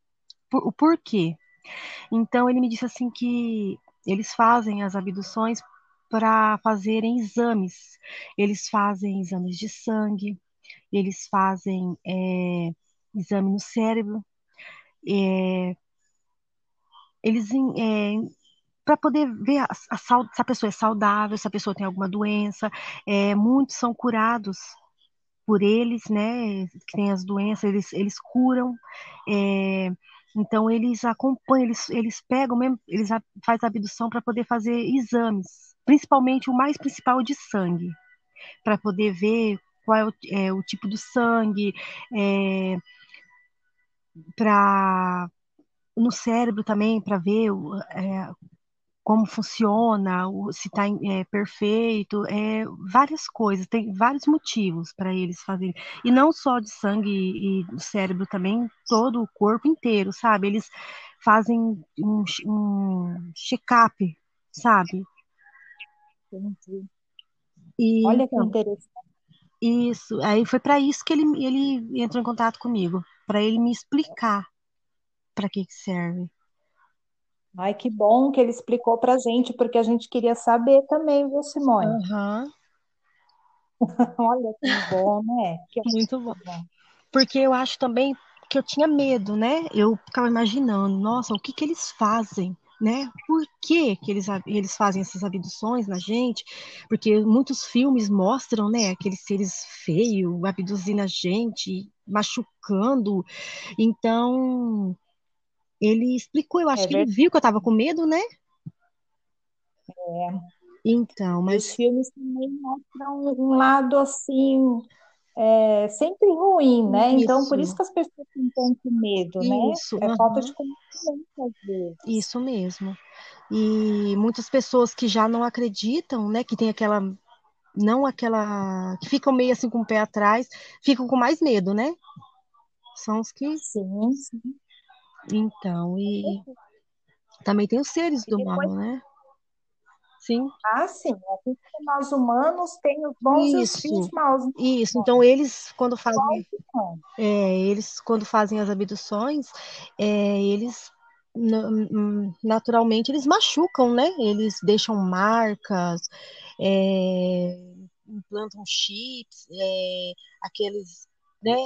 o porquê. Então ele me disse assim que eles fazem as abduções para fazerem exames. Eles fazem exames de sangue, eles fazem é, exame no cérebro, é, eles é, para poder ver a, a, se a pessoa é saudável, se a pessoa tem alguma doença. É, muitos são curados por eles, né? Que tem as doenças, eles, eles curam. É, então eles acompanham, eles, eles pegam mesmo, eles fazem a abdução para poder fazer exames, principalmente o mais principal de sangue, para poder ver qual é o, é o, tipo do sangue, é, para no cérebro também para ver é, como funciona, se está é, perfeito, é, várias coisas, tem vários motivos para eles fazerem. E não só de sangue e do cérebro também, todo o corpo inteiro, sabe? Eles fazem um, um check-up, sabe? Entendi. E, Olha que então, interessante. Isso, aí foi para isso que ele, ele entrou em contato comigo, para ele me explicar para que, que serve. Ai, que bom que ele explicou para a gente, porque a gente queria saber também, viu, Simone? Uhum. [LAUGHS] Olha que bom, né? Que Muito bom. Porque eu acho também que eu tinha medo, né? Eu ficava imaginando, nossa, o que que eles fazem, né? Por que que eles, eles fazem essas abduções na gente? Porque muitos filmes mostram, né, aqueles seres feios abduzindo a gente, machucando. Então, ele explicou, eu acho é que ele viu que eu estava com medo, né? É. Então, mas. Os filmes também mostram um lado assim, é, sempre ruim, né? Isso. Então, por isso que as pessoas têm tanto medo, né? Isso, é uhum. falta de conhecimento, às vezes. Isso mesmo. E muitas pessoas que já não acreditam, né? Que tem aquela. Não aquela. que ficam meio assim com o pé atrás, ficam com mais medo, né? São os que. Sim, sim. Então, e também tem os seres do depois... mal, né? Sim. Ah, sim. Nós humanos tem os bons isso, e os maus. Isso. Então eles quando fazem, é, eles quando fazem as abduções, é, eles naturalmente eles machucam, né? Eles deixam marcas, é, implantam chips, é, aqueles, né?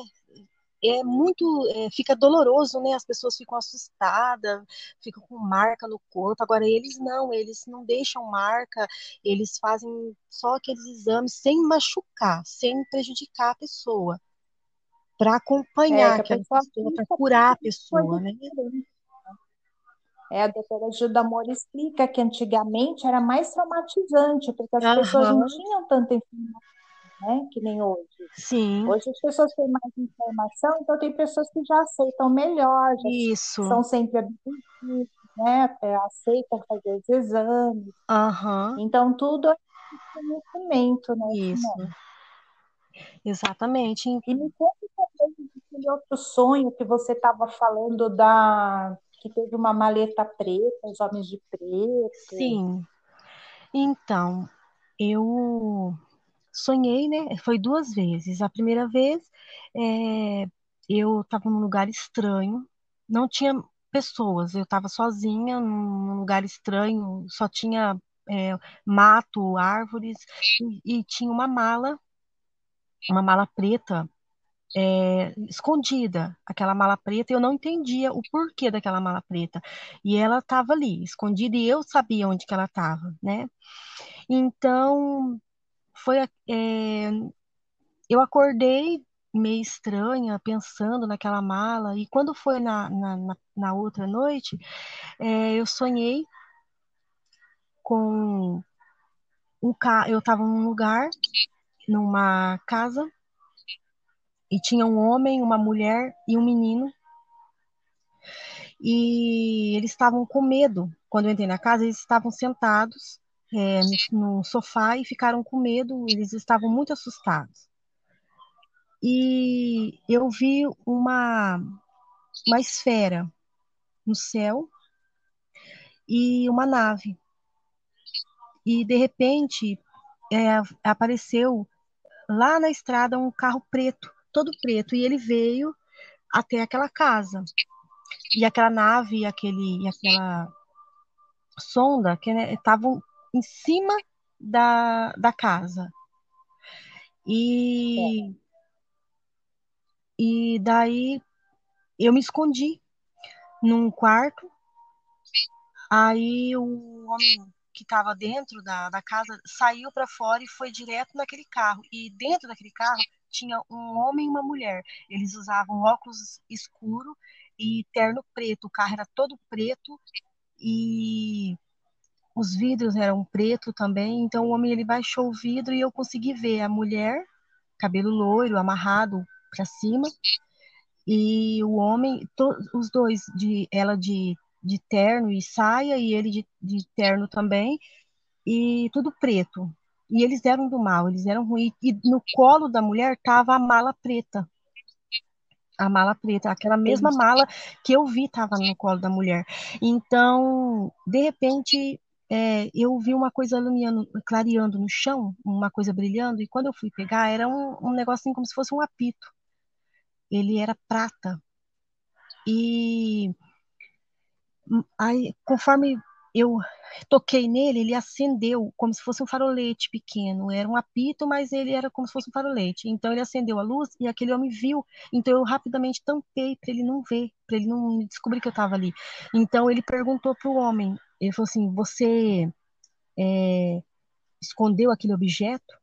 É muito, é, fica doloroso, né? As pessoas ficam assustadas, ficam com marca no corpo. Agora eles não, eles não deixam marca, eles fazem só aqueles exames sem machucar, sem prejudicar a pessoa, para acompanhar é, aquela pessoa, pessoa para curar a pessoa, né? É, a doutora Gilda Moura explica que antigamente era mais traumatizante, porque as uhum. pessoas não tinham tanta informação né? Que nem hoje. Sim. Hoje as pessoas têm mais informação, então tem pessoas que já aceitam melhor, já Isso. são sempre habituadas, né? É, aceitam fazer os exames. Uhum. Então tudo é conhecimento, né? Isso. Exatamente. E me conta também aquele outro sonho que você estava falando da que teve uma maleta preta, os homens de preto. Sim. Então, eu sonhei, né? Foi duas vezes. A primeira vez, é, eu estava num lugar estranho, não tinha pessoas, eu estava sozinha num lugar estranho, só tinha é, mato, árvores e, e, tinha uma mala, uma mala preta. É, escondida, aquela mala preta, eu não entendia o porquê daquela mala preta. E ela estava ali, escondida, e eu sabia onde que ela estava, né? Então, foi é, eu acordei meio estranha, pensando naquela mala, e quando foi na, na, na outra noite, é, eu sonhei com um eu estava num lugar, numa casa, e tinha um homem, uma mulher e um menino, e eles estavam com medo. Quando eu entrei na casa, eles estavam sentados é, no, sofá e ficaram com medo, eles estavam muito assustados e eu vi uma, uma esfera no céu e uma nave. E de repente é, apareceu lá na estrada um carro preto, todo preto, e ele veio até aquela casa. E aquela nave, aquele, e aquela sonda que né, estavam em cima da, da casa. E é. E daí eu me escondi num quarto. Aí o homem que estava dentro da, da casa saiu para fora e foi direto naquele carro. E dentro daquele carro tinha um homem e uma mulher. Eles usavam óculos escuro e terno preto. O carro era todo preto e os vidros eram preto também. Então o homem ele baixou o vidro e eu consegui ver a mulher, cabelo loiro, amarrado, para cima e o homem, to, os dois, de ela de, de terno e saia e ele de, de terno também e tudo preto. E eles eram do mal, eles eram ruins. E no colo da mulher tava a mala preta. A mala preta, aquela mesma mala que eu vi estava no colo da mulher. Então, de repente, é, eu vi uma coisa iluminando, clareando no chão, uma coisa brilhando, e quando eu fui pegar, era um, um negocinho como se fosse um apito ele era prata. E aí, conforme eu toquei nele, ele acendeu como se fosse um farolete pequeno. Era um apito, mas ele era como se fosse um farolete. Então ele acendeu a luz e aquele homem viu. Então eu rapidamente tampei para ele não ver, para ele não descobrir que eu estava ali. Então ele perguntou para o homem, ele falou assim: "Você é, escondeu aquele objeto?"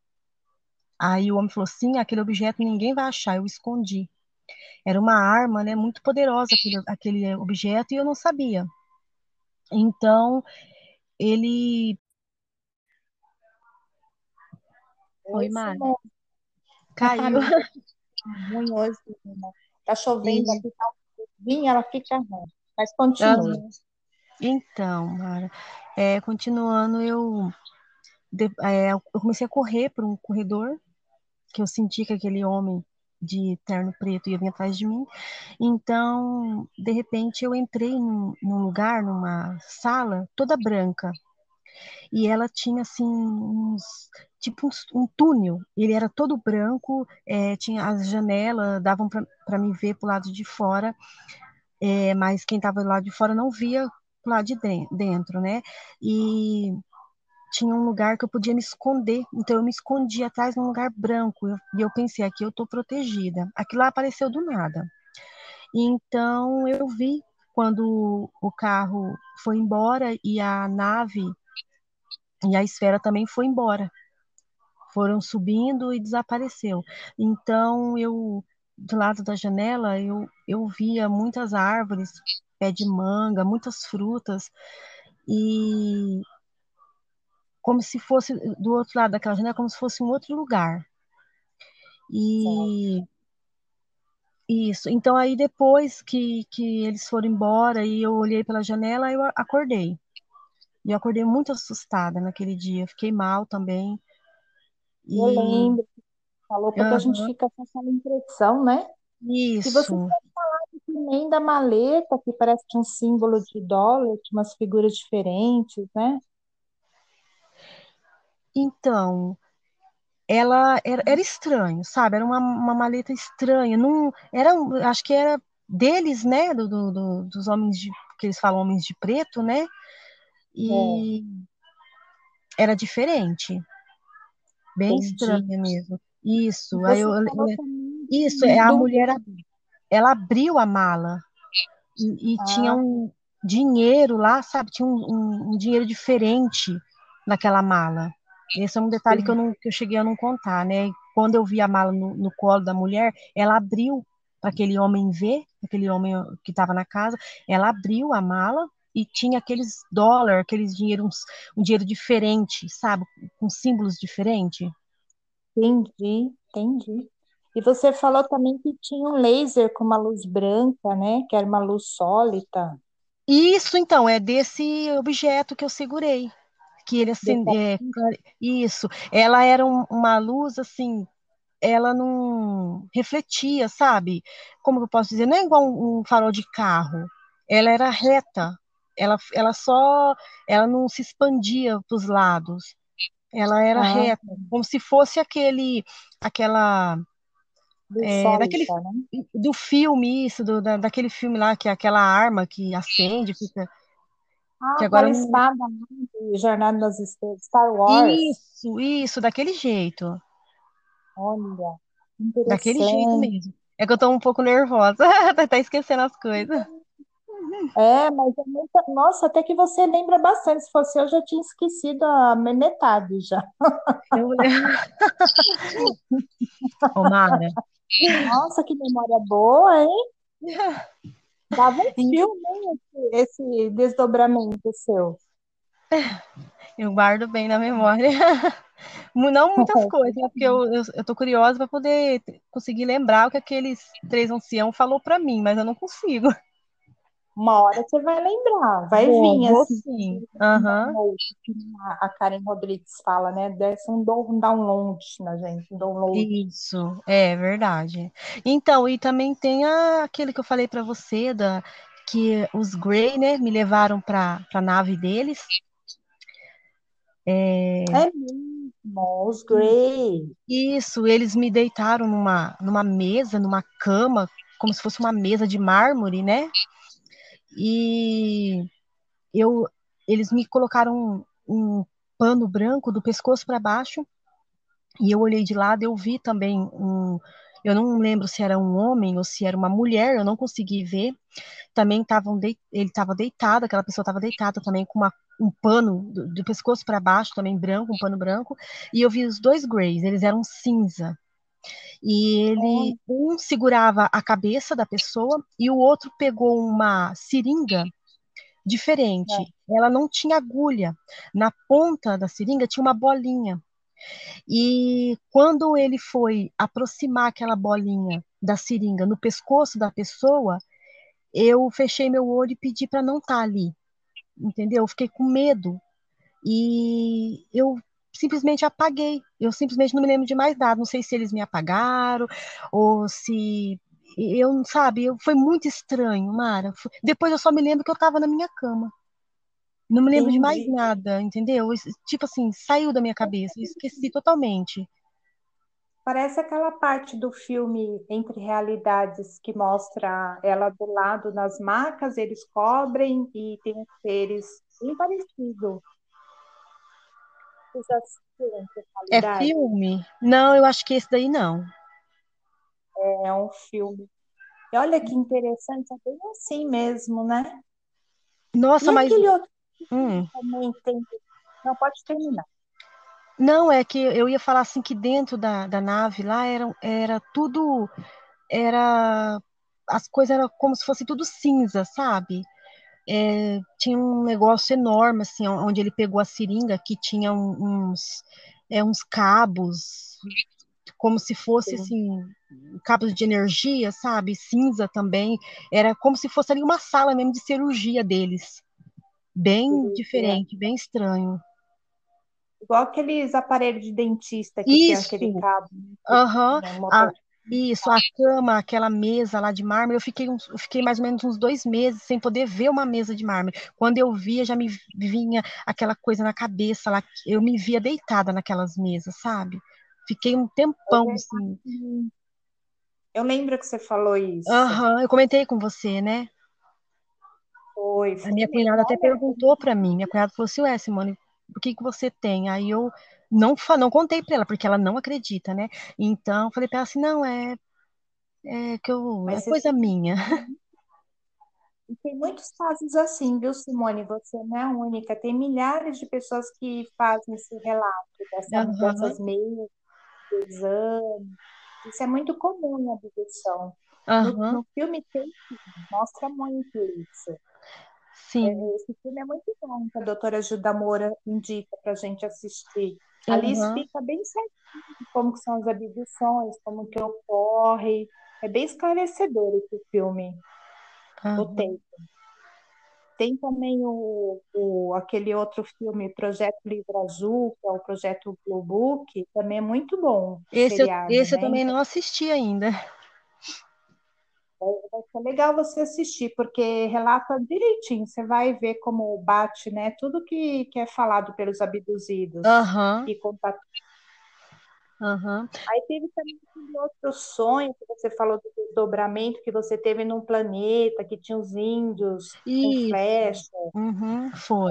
Aí o homem falou: "Sim, aquele objeto ninguém vai achar. Eu escondi." Era uma arma, né, muito poderosa aquele, aquele objeto e eu não sabia. Então, ele. Oi, Mari. Caiu. Ruim hoje, né? Tá chovendo aqui, tá um ela fica ruim. Mas continue. Então, Mara, é, continuando, eu, de, é, eu comecei a correr por um corredor, que eu senti que aquele homem de terno preto ia vir atrás de mim. Então, de repente, eu entrei num, num lugar, numa sala toda branca. E ela tinha assim uns tipo um, um túnel. Ele era todo branco, é, tinha as janelas davam para me ver para o lado de fora, é, mas quem estava do lado de fora não via lado de dentro, né? E tinha um lugar que eu podia me esconder. Então eu me escondi atrás de um lugar branco. e eu pensei, aqui eu estou protegida. Aquilo lá apareceu do nada. Então eu vi quando o carro foi embora e a nave e a esfera também foi embora. Foram subindo e desapareceu. Então eu do lado da janela eu, eu via muitas árvores, pé de manga, muitas frutas e como se fosse do outro lado daquela janela, como se fosse um outro lugar. E isso. Então aí depois que, que eles foram embora e eu olhei pela janela, eu acordei. E eu acordei muito assustada naquele dia. Fiquei mal também. E... Eu lembro. Falou porque uhum. a gente fica com essa impressão, né? Isso. Você pode falar também da maleta, que parece que é um símbolo de dólar, de umas figuras diferentes, né? Então, ela era, era estranho, sabe? Era uma, uma maleta estranha. Não, era, acho que era deles, né? Do, do, dos homens de, que eles falam homens de preto, né? E é. era diferente. Bem Entendi. estranha mesmo. Isso. Aí eu, isso, é a mulher, ela abriu a mala e, e ah. tinha um dinheiro lá, sabe? Tinha um, um, um dinheiro diferente naquela mala. Esse é um detalhe que eu, não, que eu cheguei a não contar, né? quando eu vi a mala no, no colo da mulher, ela abriu para aquele homem ver, aquele homem que estava na casa, ela abriu a mala e tinha aqueles dólares, aqueles dinheiros, um dinheiro diferente, sabe, com símbolos diferentes. Entendi, entendi. E você falou também que tinha um laser com uma luz branca, né? Que era uma luz sólida. Isso, então, é desse objeto que eu segurei. Que ele assim, é, isso. Ela era um, uma luz assim, ela não refletia, sabe? Como eu posso dizer? Não é igual um, um farol de carro. Ela era reta. Ela, ela só, ela não se expandia para os lados. Ela era ah, reta, como se fosse aquele, aquela do, é, daquele, né? do filme, isso, do, da, daquele filme lá, que é aquela arma que acende, fica. Ah, que agora espada, né? Jornada nas Estrelas, Star Wars. Isso, isso, daquele jeito. Olha, Daquele jeito mesmo. É que eu tô um pouco nervosa, [LAUGHS] tá, tá esquecendo as coisas. É, mas é muita... Nossa, até que você lembra bastante. Se fosse eu, já tinha esquecido a metade já. Eu... [LAUGHS] Mara, nossa, que memória boa, hein? Dava um filme, hein, esse, esse desdobramento seu. Eu guardo bem na memória. Não muitas [LAUGHS] coisas, né? Porque eu, eu, eu tô curiosa para poder conseguir lembrar o que aqueles três anciãos falou para mim, mas eu não consigo. Uma hora você vai lembrar, vai vou, vir assim. Sim. Uhum. A Karen Rodrigues fala, né? Desce um download na gente, um download. Isso, é verdade. Então, e também tem a, aquele que eu falei para você, da, que os Grey, né, me levaram para a nave deles. É... é mesmo, os Grey. Isso, eles me deitaram numa, numa mesa, numa cama, como se fosse uma mesa de mármore, né? E eu, eles me colocaram um, um pano branco do pescoço para baixo e eu olhei de lado, eu vi também um, eu não lembro se era um homem ou se era uma mulher, eu não consegui ver. Também estavam de, ele estava deitado, aquela pessoa estava deitada também com uma, um pano do, do pescoço para baixo, também branco, um pano branco. E eu vi os dois Greys, eles eram cinza. E ele, um segurava a cabeça da pessoa e o outro pegou uma seringa diferente. É. Ela não tinha agulha. Na ponta da seringa tinha uma bolinha. E quando ele foi aproximar aquela bolinha da seringa no pescoço da pessoa, eu fechei meu olho e pedi para não estar tá ali. Entendeu? Eu fiquei com medo. E eu simplesmente apaguei. Eu simplesmente não me lembro de mais nada. Não sei se eles me apagaram ou se eu, sabe, eu, foi muito estranho, Mara. Depois eu só me lembro que eu estava na minha cama. Não me lembro Entendi. de mais nada, entendeu? Tipo assim, saiu da minha cabeça, eu esqueci totalmente. Parece aquela parte do filme Entre Realidades que mostra ela do lado nas macas, eles cobrem e tem seres bem parecido. É filme? Não, eu acho que esse daí não. É um filme. E olha que interessante, é bem assim mesmo, né? Nossa, e mas. Aquele outro hum. também tem. Não, pode terminar. Não, é que eu ia falar assim que dentro da, da nave lá era, era tudo. Era. As coisas eram como se fosse tudo cinza, sabe? É, tinha um negócio enorme, assim, onde ele pegou a seringa, que tinha uns, é, uns cabos, como se fosse, assim, cabos de energia, sabe? Cinza também. Era como se fosse ali uma sala mesmo de cirurgia deles. Bem Sim, diferente, é. bem estranho. Igual aqueles aparelhos de dentista que Isso. tem aquele cabo. Aham. Uhum. Né, isso, a cama, aquela mesa lá de mármore, eu fiquei, uns, eu fiquei mais ou menos uns dois meses sem poder ver uma mesa de mármore. Quando eu via, já me vinha aquela coisa na cabeça lá, eu me via deitada naquelas mesas, sabe? Fiquei um tempão assim. Eu lembro que você falou isso. Aham, uhum, eu comentei com você, né? Foi. foi a minha cunhada até perguntou para mim, minha cunhada falou assim, ué, Simone, o que que você tem? Aí eu não, não contei para ela, porque ela não acredita, né? Então, falei para ela assim, não, é, é que eu, Mas é coisa minha. [LAUGHS] E tem muitos casos assim, viu, Simone? Você não é a única. Tem milhares de pessoas que fazem esse relato dessa, uhum. dessas meias, exame. Isso é muito comum em abdução. Uhum. No, no, filme tem, mostra muito isso. Sim. É, esse filme é muito bom, que a doutora Gilda Moura indica para a gente assistir. Uhum. Ali explica bem certinho como são as abduções, como que ocorre. É bem esclarecedor esse filme, uhum. o tempo. Tem também o, o, aquele outro filme, Projeto Livro Azul, que é o Projeto Blue Book, também é muito bom. Esse, seriado, eu, esse né? eu também não assisti ainda. Vai ser legal você assistir, porque relata direitinho, você vai ver como bate, né? Tudo que, que é falado pelos abduzidos uhum. e contato. Uhum. Aí teve também aquele outro sonho que você falou do desdobramento que você teve num planeta que tinha os índios Isso. com flecha. Uhum, foi.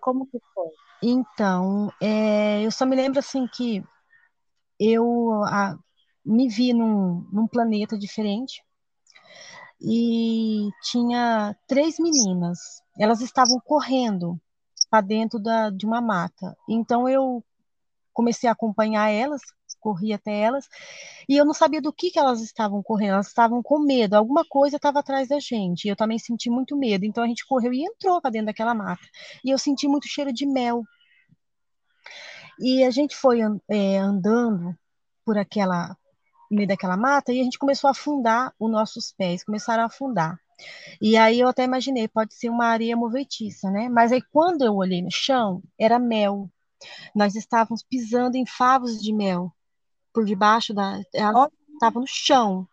Como que foi? Então, é, eu só me lembro assim que eu a, me vi num, num planeta diferente e tinha três meninas. Elas estavam correndo para dentro da, de uma mata. Então eu comecei a acompanhar elas, corri até elas, e eu não sabia do que, que elas estavam correndo. Elas estavam com medo, alguma coisa estava atrás da gente. Eu também senti muito medo. Então a gente correu e entrou para dentro daquela mata. E eu senti muito cheiro de mel. E a gente foi é, andando por aquela no meio daquela mata e a gente começou a afundar os nossos pés, começaram a afundar. E aí eu até imaginei, pode ser uma areia movediça, né? Mas aí quando eu olhei no chão, era mel. Nós estávamos pisando em favos de mel por debaixo da, ela estava no chão.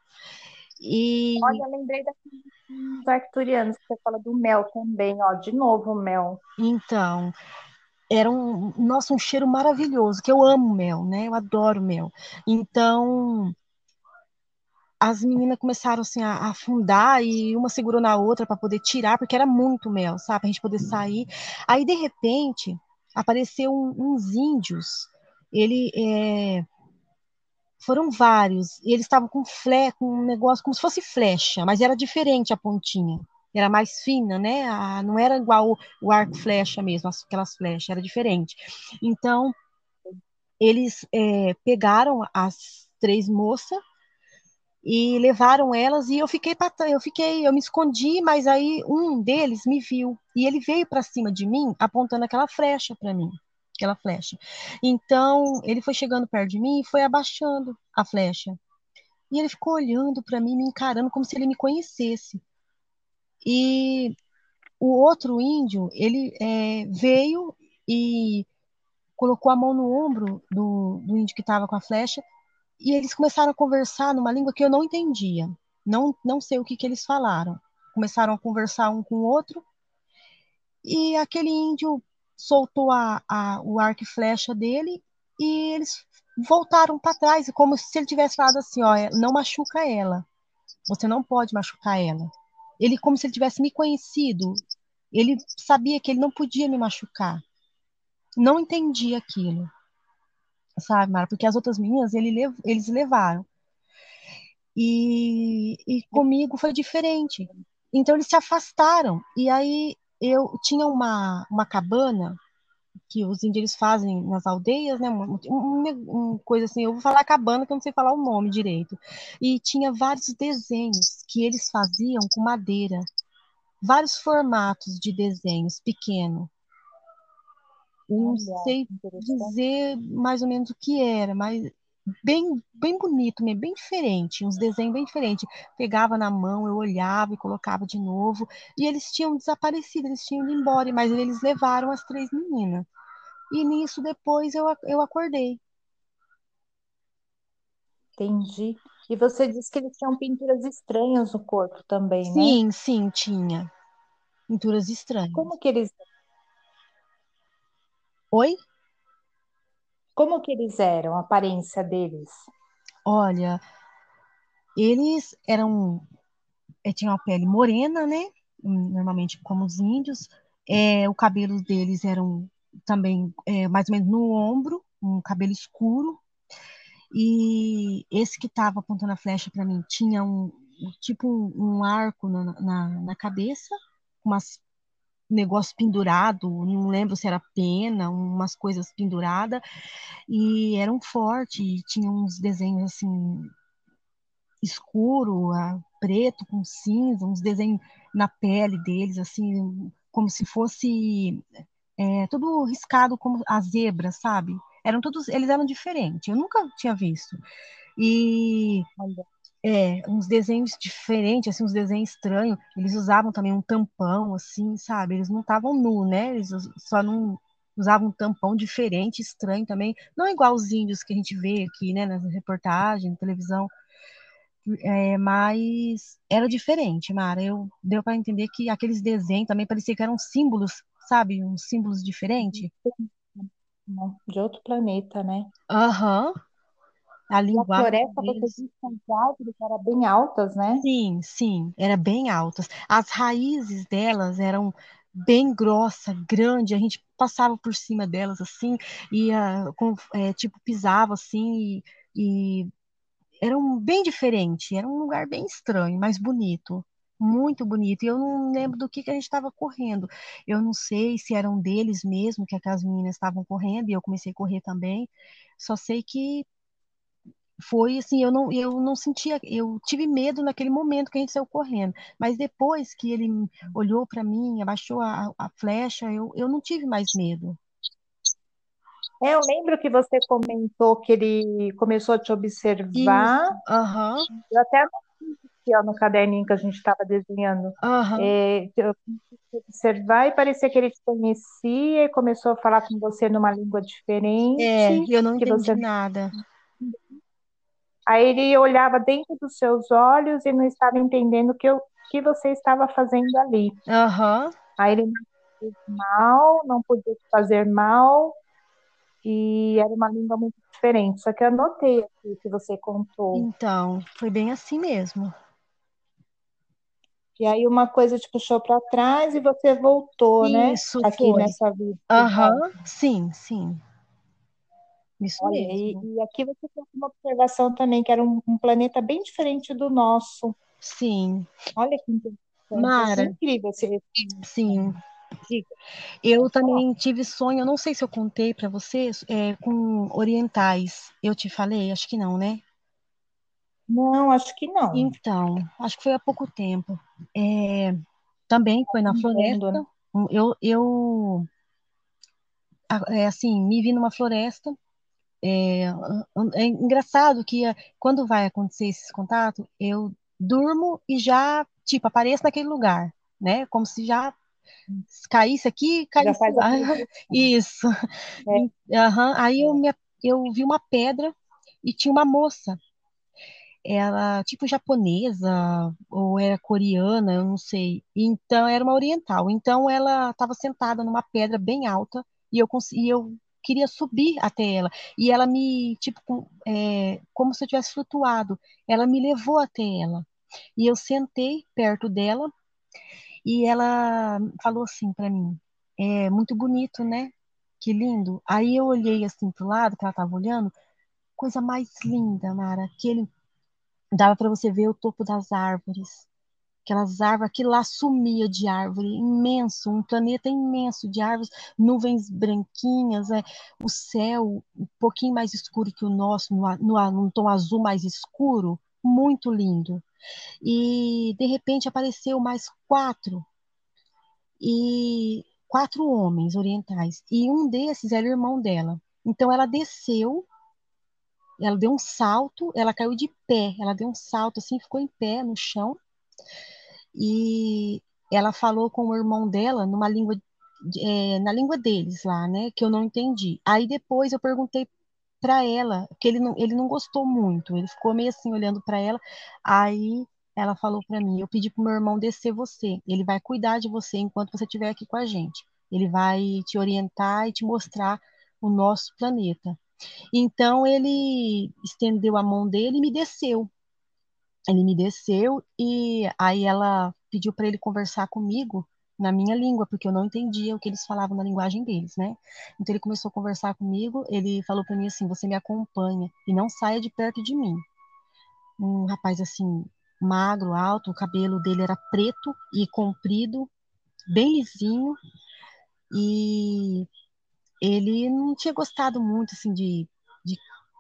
E Olha, eu lembrei daqueles arcturianos que você fala do mel também, ó, de novo o mel. Então, era um, nossa, um cheiro maravilhoso, que eu amo mel, né? Eu adoro mel. Então, as meninas começaram assim a, afundar e uma segurou na outra para poder tirar, porque era muito mel, sabe? Pra gente poder sair. Aí, de repente, apareceu um, uns índios. Ele é, foram vários, e eles estavam com flé, com um negócio como se fosse flecha, mas era diferente a pontinha. Era mais fina, né? A, não era igual o, o arco flecha mesmo, aquelas flechas, era diferente. Então, eles é, pegaram as três moças e levaram elas e eu fiquei eu fiquei eu me escondi mas aí um deles me viu. E ele veio para cima de mim apontando aquela flecha para mim aquela flecha. Então ele foi chegando perto de mim e foi abaixando a flecha. E ele ficou olhando para mim me encarando como se ele me conhecesse. E o outro índio ele é, veio e colocou a mão no ombro do, do índio que estava com a flecha e eles começaram a conversar numa língua que eu não entendia. Não, não sei o que, que eles falaram. Começaram a conversar um com o outro. E aquele índio soltou a, a, o arco e flecha dele e eles voltaram para trás, como se ele tivesse falado assim: ó, não machuca ela. Você não pode machucar ela. Ele, como se ele tivesse me conhecido, ele sabia que ele não podia me machucar. Não entendi aquilo sabe, Mara? Porque as outras meninas ele eles levaram. E, e comigo foi diferente. Então eles se afastaram. E aí eu tinha uma, uma cabana que os índios fazem nas aldeias, né? Uma, uma, uma, coisa assim, eu vou falar cabana que eu não sei falar o nome direito. E tinha vários desenhos que eles faziam com madeira, vários formatos de desenhos pequeno não sei dizer mais ou menos o que era, mas bem, bem bonito, bem diferente, uns desenhos bem diferentes. Pegava na mão, eu olhava e colocava de novo, e eles tinham desaparecido, eles tinham ido embora, mas eles levaram as três meninas. E nisso depois eu, eu acordei. Entendi. E você disse que eles tinham pinturas estranhas no corpo também, né? Sim, sim, tinha. Pinturas estranhas. Como que eles Oi? Como que eles eram, a aparência deles? Olha, eles eram. eh, Tinham a pele morena, né? Hum, Normalmente como os índios. É, o cabelo deles eram também é, mais ou menos no ombro, um cabelo escuro. E esse que estava apontando a flecha para mim tinha um tipo um, um arco na, na, na cabeça, umas negócio pendurado, não lembro se era pena, umas coisas penduradas, e eram fortes, tinham uns desenhos assim escuro, preto com cinza, uns desenhos na pele deles, assim, como se fosse é, tudo riscado como a zebra, sabe? Eram todos, eles eram diferentes, eu nunca tinha visto. E é, uns desenhos diferentes, assim, uns desenhos estranhos. Eles usavam também um tampão, assim, sabe? Eles não estavam nu, né? Eles só não usavam um tampão diferente, estranho também. Não igual os índios que a gente vê aqui, né? Nas reportagens, na televisão. É, mas era diferente, Mara. Eu deu para entender que aqueles desenhos também parecia que eram símbolos, sabe? Uns símbolos diferentes. De outro planeta, né? Aham. Uhum. A linguagem. a floresta, deles... você disse que as árvores eram bem altas, né? Sim, sim, era bem altas. As raízes delas eram bem grossa, grande, a gente passava por cima delas assim, ia com, é, tipo pisava assim e, e eram bem diferente, era um lugar bem estranho, mas bonito, muito bonito. E eu não lembro do que, que a gente estava correndo. Eu não sei se eram deles mesmo que aquelas meninas estavam correndo e eu comecei a correr também. Só sei que foi assim, eu não, eu não sentia, eu tive medo naquele momento que a gente saiu correndo, mas depois que ele olhou para mim, abaixou a, a flecha, eu, eu não tive mais medo. É, eu lembro que você comentou que ele começou a te observar. Uhum. Eu até aqui ó, no caderninho que a gente estava desenhando. Uhum. É, eu observar e parecia que ele te conhecia e começou a falar com você numa língua diferente. É, eu não entendi você... nada. Aí ele olhava dentro dos seus olhos e não estava entendendo o que, que você estava fazendo ali. Uhum. Aí ele não fez mal, não podia fazer mal, e era uma língua muito diferente. Só que eu anotei aqui que você contou. Então, foi bem assim mesmo. E aí uma coisa te puxou para trás e você voltou, Isso, né? Aqui foi. nessa vida. Aham, uhum. sim, sim. Isso Olha, mesmo. E, e, aqui você tem uma observação também, que era um, um, planeta bem diferente do nosso. Sim. Olha que interessante. Mara. É incrível esse. Sim. Eu também tive sonho, não sei se eu contei para vocês, é, com orientais. Eu te falei? Acho que não, né? Não, acho que não. Então, acho que foi há pouco tempo. É, também foi na floresta. Né? Eu, eu é, assim, me vi numa floresta. É, é engraçado que quando vai acontecer esse contato, eu durmo e já, tipo, apareço naquele lugar, né? Como se já caísse aqui, caísse lá. [LAUGHS] Isso. É. Uhum. Aí eu, me, eu vi uma pedra e tinha uma moça. Ela, tipo japonesa, ou era coreana, eu não sei. Então, era uma oriental. Então, ela estava sentada numa pedra bem alta e eu, consegui, eu queria subir até ela. E ela me, tipo, é, como se eu tivesse flutuado. Ela me levou até ela. E eu sentei perto dela e ela falou assim para mim: é muito bonito, né? Que lindo. Aí eu olhei assim pro lado que ela tava olhando, coisa mais linda, Mara, que ele dava para você ver o topo das árvores. Aquelas árvores, aquilo lá sumia de árvore, imenso, um planeta imenso de árvores, nuvens branquinhas, é, o céu um pouquinho mais escuro que o nosso, no, no, num tom azul mais escuro, muito lindo. E de repente apareceu mais quatro e quatro homens orientais e um desses era o irmão dela. Então ela desceu, ela deu um salto, ela caiu de pé, ela deu um salto assim, ficou em pé no chão e ela falou com o irmão dela numa língua é, na língua deles lá, né, que eu não entendi. Aí depois eu perguntei para ela, que ele não, ele não gostou muito, ele ficou meio assim olhando para ela. Aí ela falou para mim: Eu pedi para meu irmão descer você, ele vai cuidar de você enquanto você estiver aqui com a gente. Ele vai te orientar e te mostrar o nosso planeta. Então ele estendeu a mão dele e me desceu. Ele me desceu e aí ela pediu para ele conversar comigo na minha língua, porque eu não entendia o que eles falavam na linguagem deles, né? Então ele começou a conversar comigo, ele falou para mim assim: "Você me acompanha e não saia de perto de mim". Um rapaz assim, magro, alto, o cabelo dele era preto e comprido, bem lisinho, e ele não tinha gostado muito, assim, de,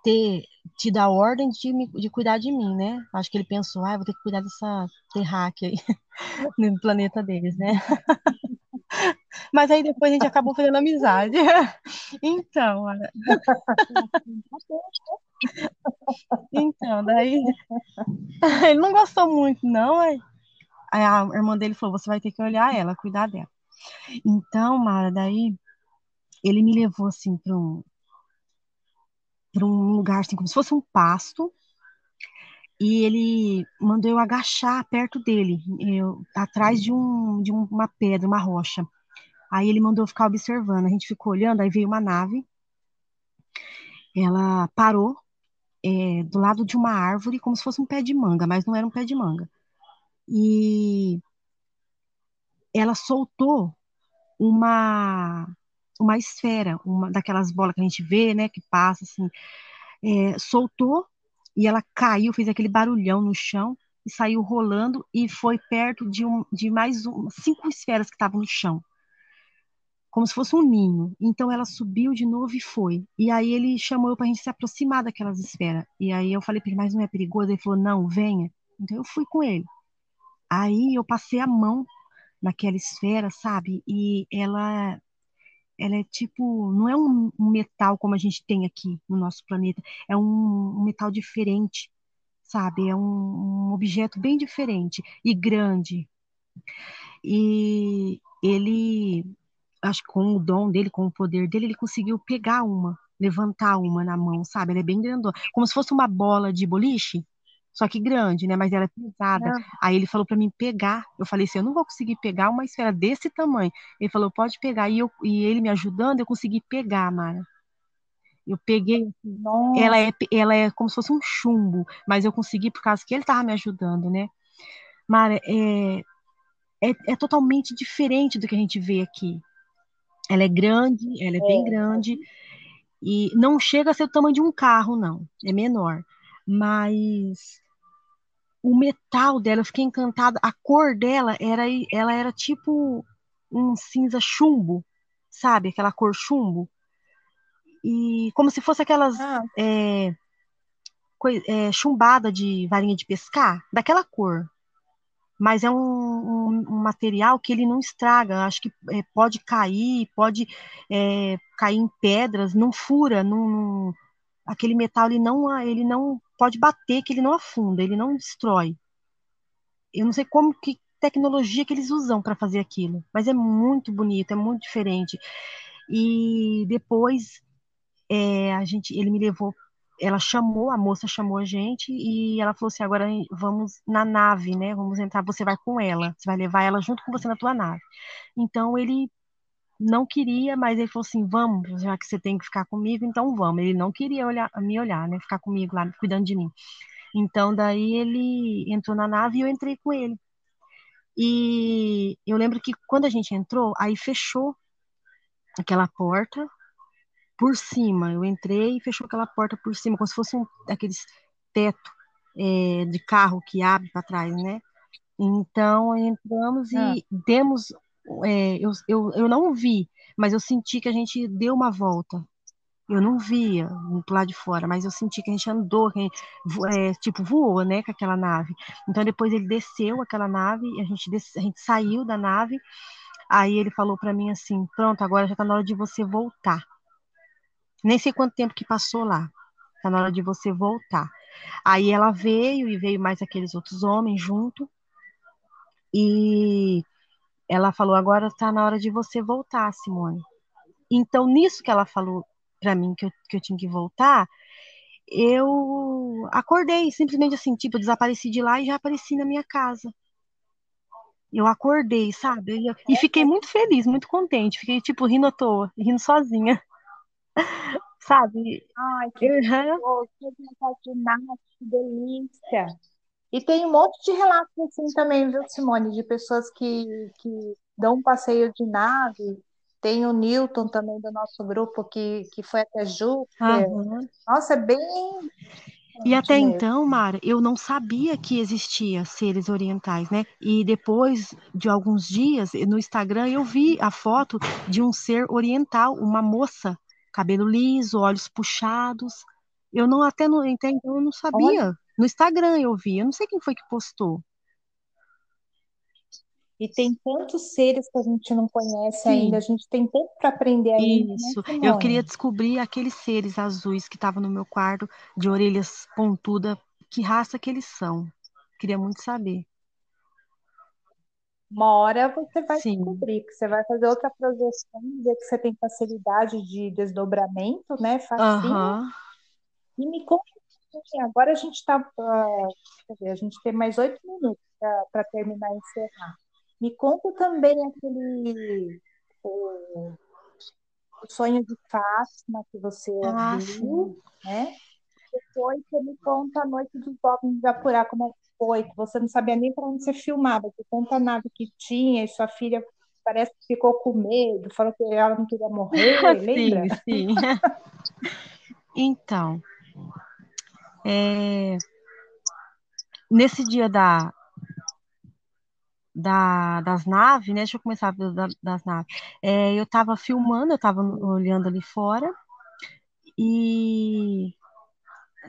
ter tido a ordem de, me, de cuidar de mim, né? Acho que ele pensou, ah, vou ter que cuidar dessa terráquea aí [LAUGHS] no planeta deles, né? [LAUGHS] Mas aí depois a gente acabou fazendo amizade. [LAUGHS] Então, então, daí ele não gostou muito, não. Aí a irmã dele falou: você vai ter que olhar ela, cuidar dela. Então, Mara, daí ele me levou assim para um para um lugar assim como se fosse um pasto e ele mandou eu agachar perto dele, eu, atrás de, um, de uma pedra, uma rocha. Aí ele mandou eu ficar observando. A gente ficou olhando, aí veio uma nave. Ela parou é, do lado de uma árvore, como se fosse um pé de manga, mas não era um pé de manga. E ela soltou uma uma esfera, uma daquelas bolas que a gente vê, né, que passa assim, é, soltou e ela caiu, fez aquele barulhão no chão e saiu rolando e foi perto de, um, de mais um, cinco esferas que estavam no chão, como se fosse um ninho. Então ela subiu de novo e foi. E aí ele chamou para a gente se aproximar daquelas esferas. E aí eu falei para ele, mas não é perigoso? Ele falou, não, venha. Então eu fui com ele. Aí eu passei a mão naquela esfera, sabe? E ela ela é tipo, não é um, um, metal como a gente tem aqui no nosso planeta, é um, um metal diferente, sabe? É um, um, objeto bem diferente e grande. E ele, acho que com o dom dele, com o poder dele, ele conseguiu pegar uma, levantar uma na mão, sabe? Ela é bem grandona, como se fosse uma bola de boliche, só que grande, né? Mas ela é pesada. Não. Aí ele falou para mim pegar. Eu falei assim, eu não vou conseguir pegar uma esfera desse tamanho. Ele falou, pode pegar. E, eu, e ele me ajudando, eu consegui pegar, Mara. Eu peguei, ela é, ela é como se fosse um chumbo, mas eu consegui por causa que ele estava me ajudando, né? Mara, é, é, é, totalmente diferente do que a gente vê aqui. Ela é grande, ela é, é bem grande, e não chega a ser o tamanho de um carro, não, é menor mas o metal dela, eu fiquei encantada. A cor dela era, ela era tipo um cinza chumbo, sabe? Aquela cor chumbo. E como se fosse aquelas ah. é, é, chumbada de varinha de pescar, daquela cor. Mas é um, um, um material que ele não estraga. Acho que é, pode cair, pode é, cair em pedras, não fura, não, não, aquele metal ele não, ele não pode bater, que ele não afunda, ele não destrói. Eu não sei como que tecnologia que eles usam para fazer aquilo, mas é muito bonito, é muito diferente. E depois é, a gente, ele me levou, ela chamou, a moça chamou a gente e ela falou assim, agora vamos na nave, né? Vamos entrar, você vai com ela, você vai levar ela junto com você na tua nave. Então ele não queria, mas ele falou assim: vamos, já que você tem que ficar comigo, então vamos. Ele não queria olhar, me olhar, né? Ficar comigo lá, cuidando de mim. Então, daí ele entrou na nave e eu entrei com ele. E eu lembro que quando a gente entrou, aí fechou aquela porta por cima. Eu entrei e fechou aquela porta por cima, como se fosse um aqueles teto é, de carro que abre para trás, né? Então entramos ah. e demos é, eu, eu, eu não vi, mas eu senti que a gente deu uma volta. Eu não via lado de fora, mas eu senti que a gente andou, que gente, é, tipo, voou, né, com aquela nave. Então depois ele desceu aquela nave, a gente, a gente saiu da nave, aí ele falou para mim assim, pronto, agora já tá na hora de você voltar. Nem sei quanto tempo que passou lá, tá na hora de você voltar. Aí ela veio e veio mais aqueles outros homens junto, e ela falou: agora está na hora de você voltar, Simone. Então, nisso que ela falou para mim que eu, que eu tinha que voltar, eu acordei, simplesmente assim, tipo, desapareci de lá e já apareci na minha casa. Eu acordei, sabe? E fiquei muito feliz, muito contente. Fiquei, tipo, rindo à toa, rindo sozinha. [LAUGHS] sabe? Ai, que, uhum. que delícia. E tem um monte de relatos assim também, viu, Simone, de pessoas que, que dão um passeio de nave. Tem o Newton também do nosso grupo que, que foi até Júpiter. Uhum. Nossa, é bem, E até mesmo. então, Mara, eu não sabia que existia seres orientais, né? E depois de alguns dias, no Instagram, eu vi a foto de um ser oriental, uma moça, cabelo liso, olhos puxados. Eu não até não, então eu não sabia. Olha. No Instagram eu vi, eu não sei quem foi que postou. E tem tantos seres que a gente não conhece Sim. ainda, a gente tem tanto para aprender ainda. Né, Isso, né, eu queria descobrir aqueles seres azuis que estavam no meu quarto, de orelhas pontudas, que raça que eles são. Queria muito saber. Uma hora você vai Sim. descobrir, que você vai fazer outra projeção, ver que você tem facilidade de desdobramento, né? Facinho. Uhum. E me conta, agora a gente está. Uh, a gente tem mais oito minutos para terminar e encerrar. Me conta também aquele o, o sonho de Fátima que você ah, viu, né? Depois você me conta a noite dos jovens de Apurá, como foi, que você não sabia nem para onde você filmava, que conta nada que tinha, e sua filha parece que ficou com medo, falou que ela não queria morrer, [LAUGHS] lembra? Sim, sim. [LAUGHS] então, é, nesse dia da, da, das naves, né? Deixa eu começar da, das naves. É, eu estava filmando, eu estava olhando ali fora e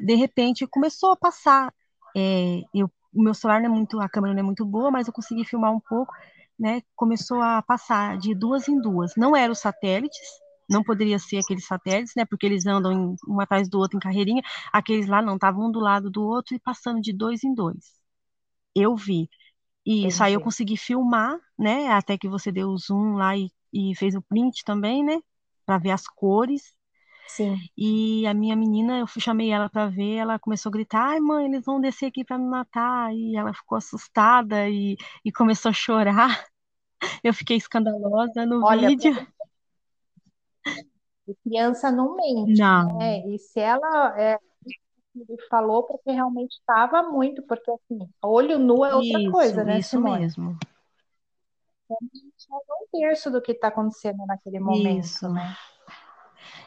de repente começou a passar. É, eu, o meu celular não é muito, a câmera não é muito boa, mas eu consegui filmar um pouco, né? Começou a passar de duas em duas. Não eram satélites, não poderia ser aqueles satélites, né? Porque eles andam em, um atrás do outro em carreirinha. Aqueles lá não, estavam um do lado do outro e passando de dois em dois. Eu vi. E isso aí eu consegui filmar, né? Até que você deu o zoom lá e, e fez o print também, né? Para ver as cores. Sim. E a minha menina, eu chamei ela para ver, ela começou a gritar: ai, mãe, eles vão descer aqui para me matar. E ela ficou assustada e, e começou a chorar. [LAUGHS] Eu fiquei escandalosa no Olha, vídeo. Criança não mente, não. né? E se ela é, falou porque realmente estava muito, porque assim, olho nu é outra isso, coisa, né, isso Simone? mesmo. Então, é um terço do que está acontecendo naquele momento, isso. né?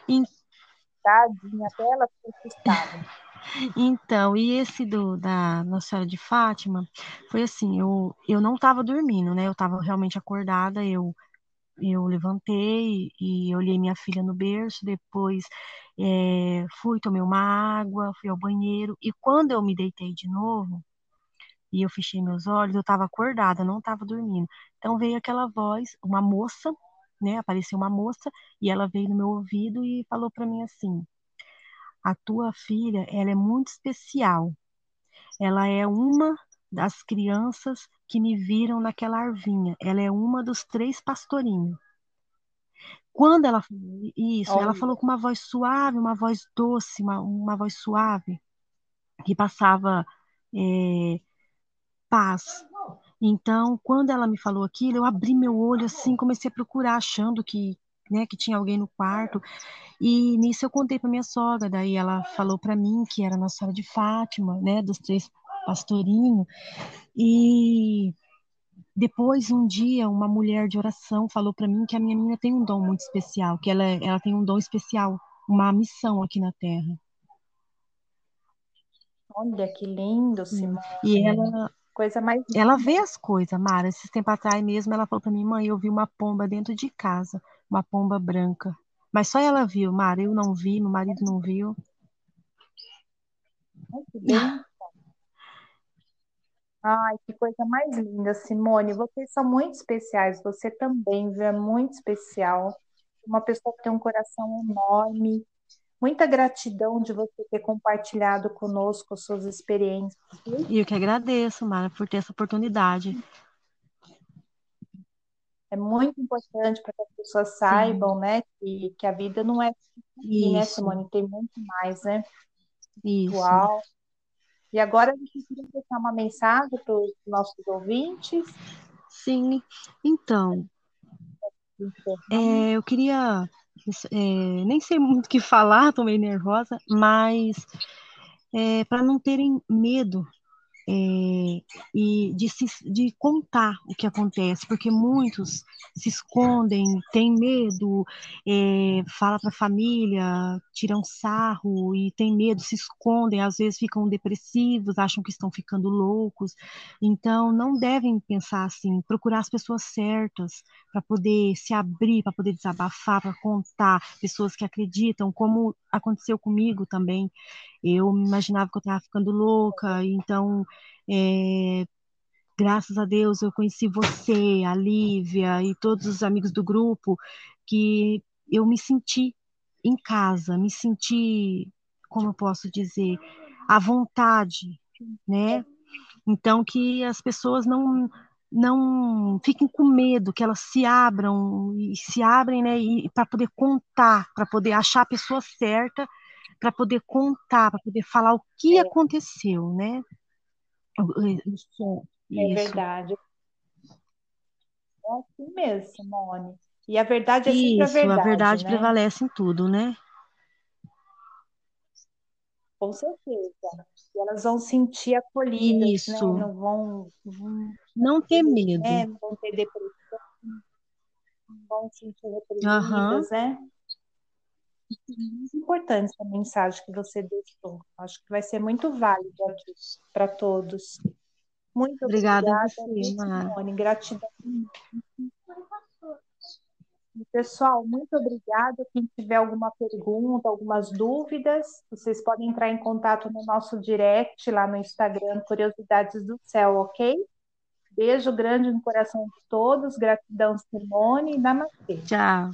E... Tadinha, até ela ficou assustada. [LAUGHS] Então, e esse do, da Nossa Senhora de Fátima, foi assim, eu, eu não estava dormindo, né? Eu estava realmente acordada, eu eu levantei e olhei minha filha no berço, depois é, fui, tomei uma água, fui ao banheiro, e quando eu me deitei de novo, e eu fechei meus olhos, eu estava acordada, não estava dormindo. Então veio aquela voz, uma moça, né? Apareceu uma moça e ela veio no meu ouvido e falou para mim assim: "A tua filha, ela é muito especial. Ela é uma das crianças que me viram naquela arvinha. Ela é uma dos três pastorinhos. Quando ela isso, Olha. ela falou com uma voz suave, uma voz doce, uma, uma voz suave, que passava é, paz. Então, quando ela me falou aquilo, eu abri meu olho assim, comecei a procurar, achando que, né, que tinha alguém no quarto. E nisso eu contei para minha sogra, daí ela falou para mim que era Nossa Senhora de Fátima, né, dos três pastorinho. E depois, um dia, uma mulher de oração falou para mim que a minha menina tem um dom muito especial, que ela, ela tem um dom especial, uma missão aqui na Terra. Olha que lindo, Simone. E ela, coisa mais. Ela vê as coisas, Mara. Esses tempos atrás mesmo, ela falou para mim, mãe, eu vi uma pomba dentro de casa, uma pomba branca. Mas só ela viu, Mara. Eu não vi, meu marido não viu. Ai, que bem. Ai, que coisa mais linda, Simone. Vocês são muito especiais. Você também, viu? É muito especial. Uma pessoa que tem um coração enorme. Muita gratidão de você ter compartilhado conosco suas experiências. E eu que agradeço, Mara, por ter essa oportunidade. É muito importante para que as pessoas saibam, Sim. né, que, que a vida não é assim, né, Simone? Tem muito mais, né? Isso. E agora a gente queria deixar uma mensagem para os nossos ouvintes. Sim, então, é, eu queria, é, nem sei muito o que falar, estou meio nervosa, mas é, para não terem medo é, e de, se, de contar o que acontece, porque muitos se escondem, têm medo, é, fala para a família, tiram sarro e tem medo, se escondem, às vezes ficam depressivos, acham que estão ficando loucos. Então, não devem pensar assim, procurar as pessoas certas para poder se abrir, para poder desabafar, para contar, pessoas que acreditam, como aconteceu comigo também. Eu imaginava que eu estava ficando louca, então, é, graças a Deus, eu conheci você, a Lívia e todos os amigos do grupo, que eu me senti em casa, me senti, como eu posso dizer, à vontade, né? Então, que as pessoas não não fiquem com medo, que elas se abram e se abrem, né, para poder contar, para poder achar a pessoa certa, para poder contar, para poder falar o que é. aconteceu, né? Isso, é verdade. É assim mesmo, Simone. E a verdade é sempre Isso, a verdade. A verdade né? prevalece em tudo, né? Com certeza. E elas vão sentir acolhidas, né? Isso. né? Não vão, vão não ter medo. Não vão ter depressão, vão sentir reprimidas, uhum. né? muito importante a mensagem que você deixou. Acho que vai ser muito válida aqui para todos. Muito obrigada, obrigada Simone. Gratidão. Pessoal, muito obrigada. Quem tiver alguma pergunta, algumas dúvidas, vocês podem entrar em contato no nosso direct lá no Instagram, Curiosidades do Céu, ok? Beijo grande no coração de todos. Gratidão, Simone. Namastê. Tchau.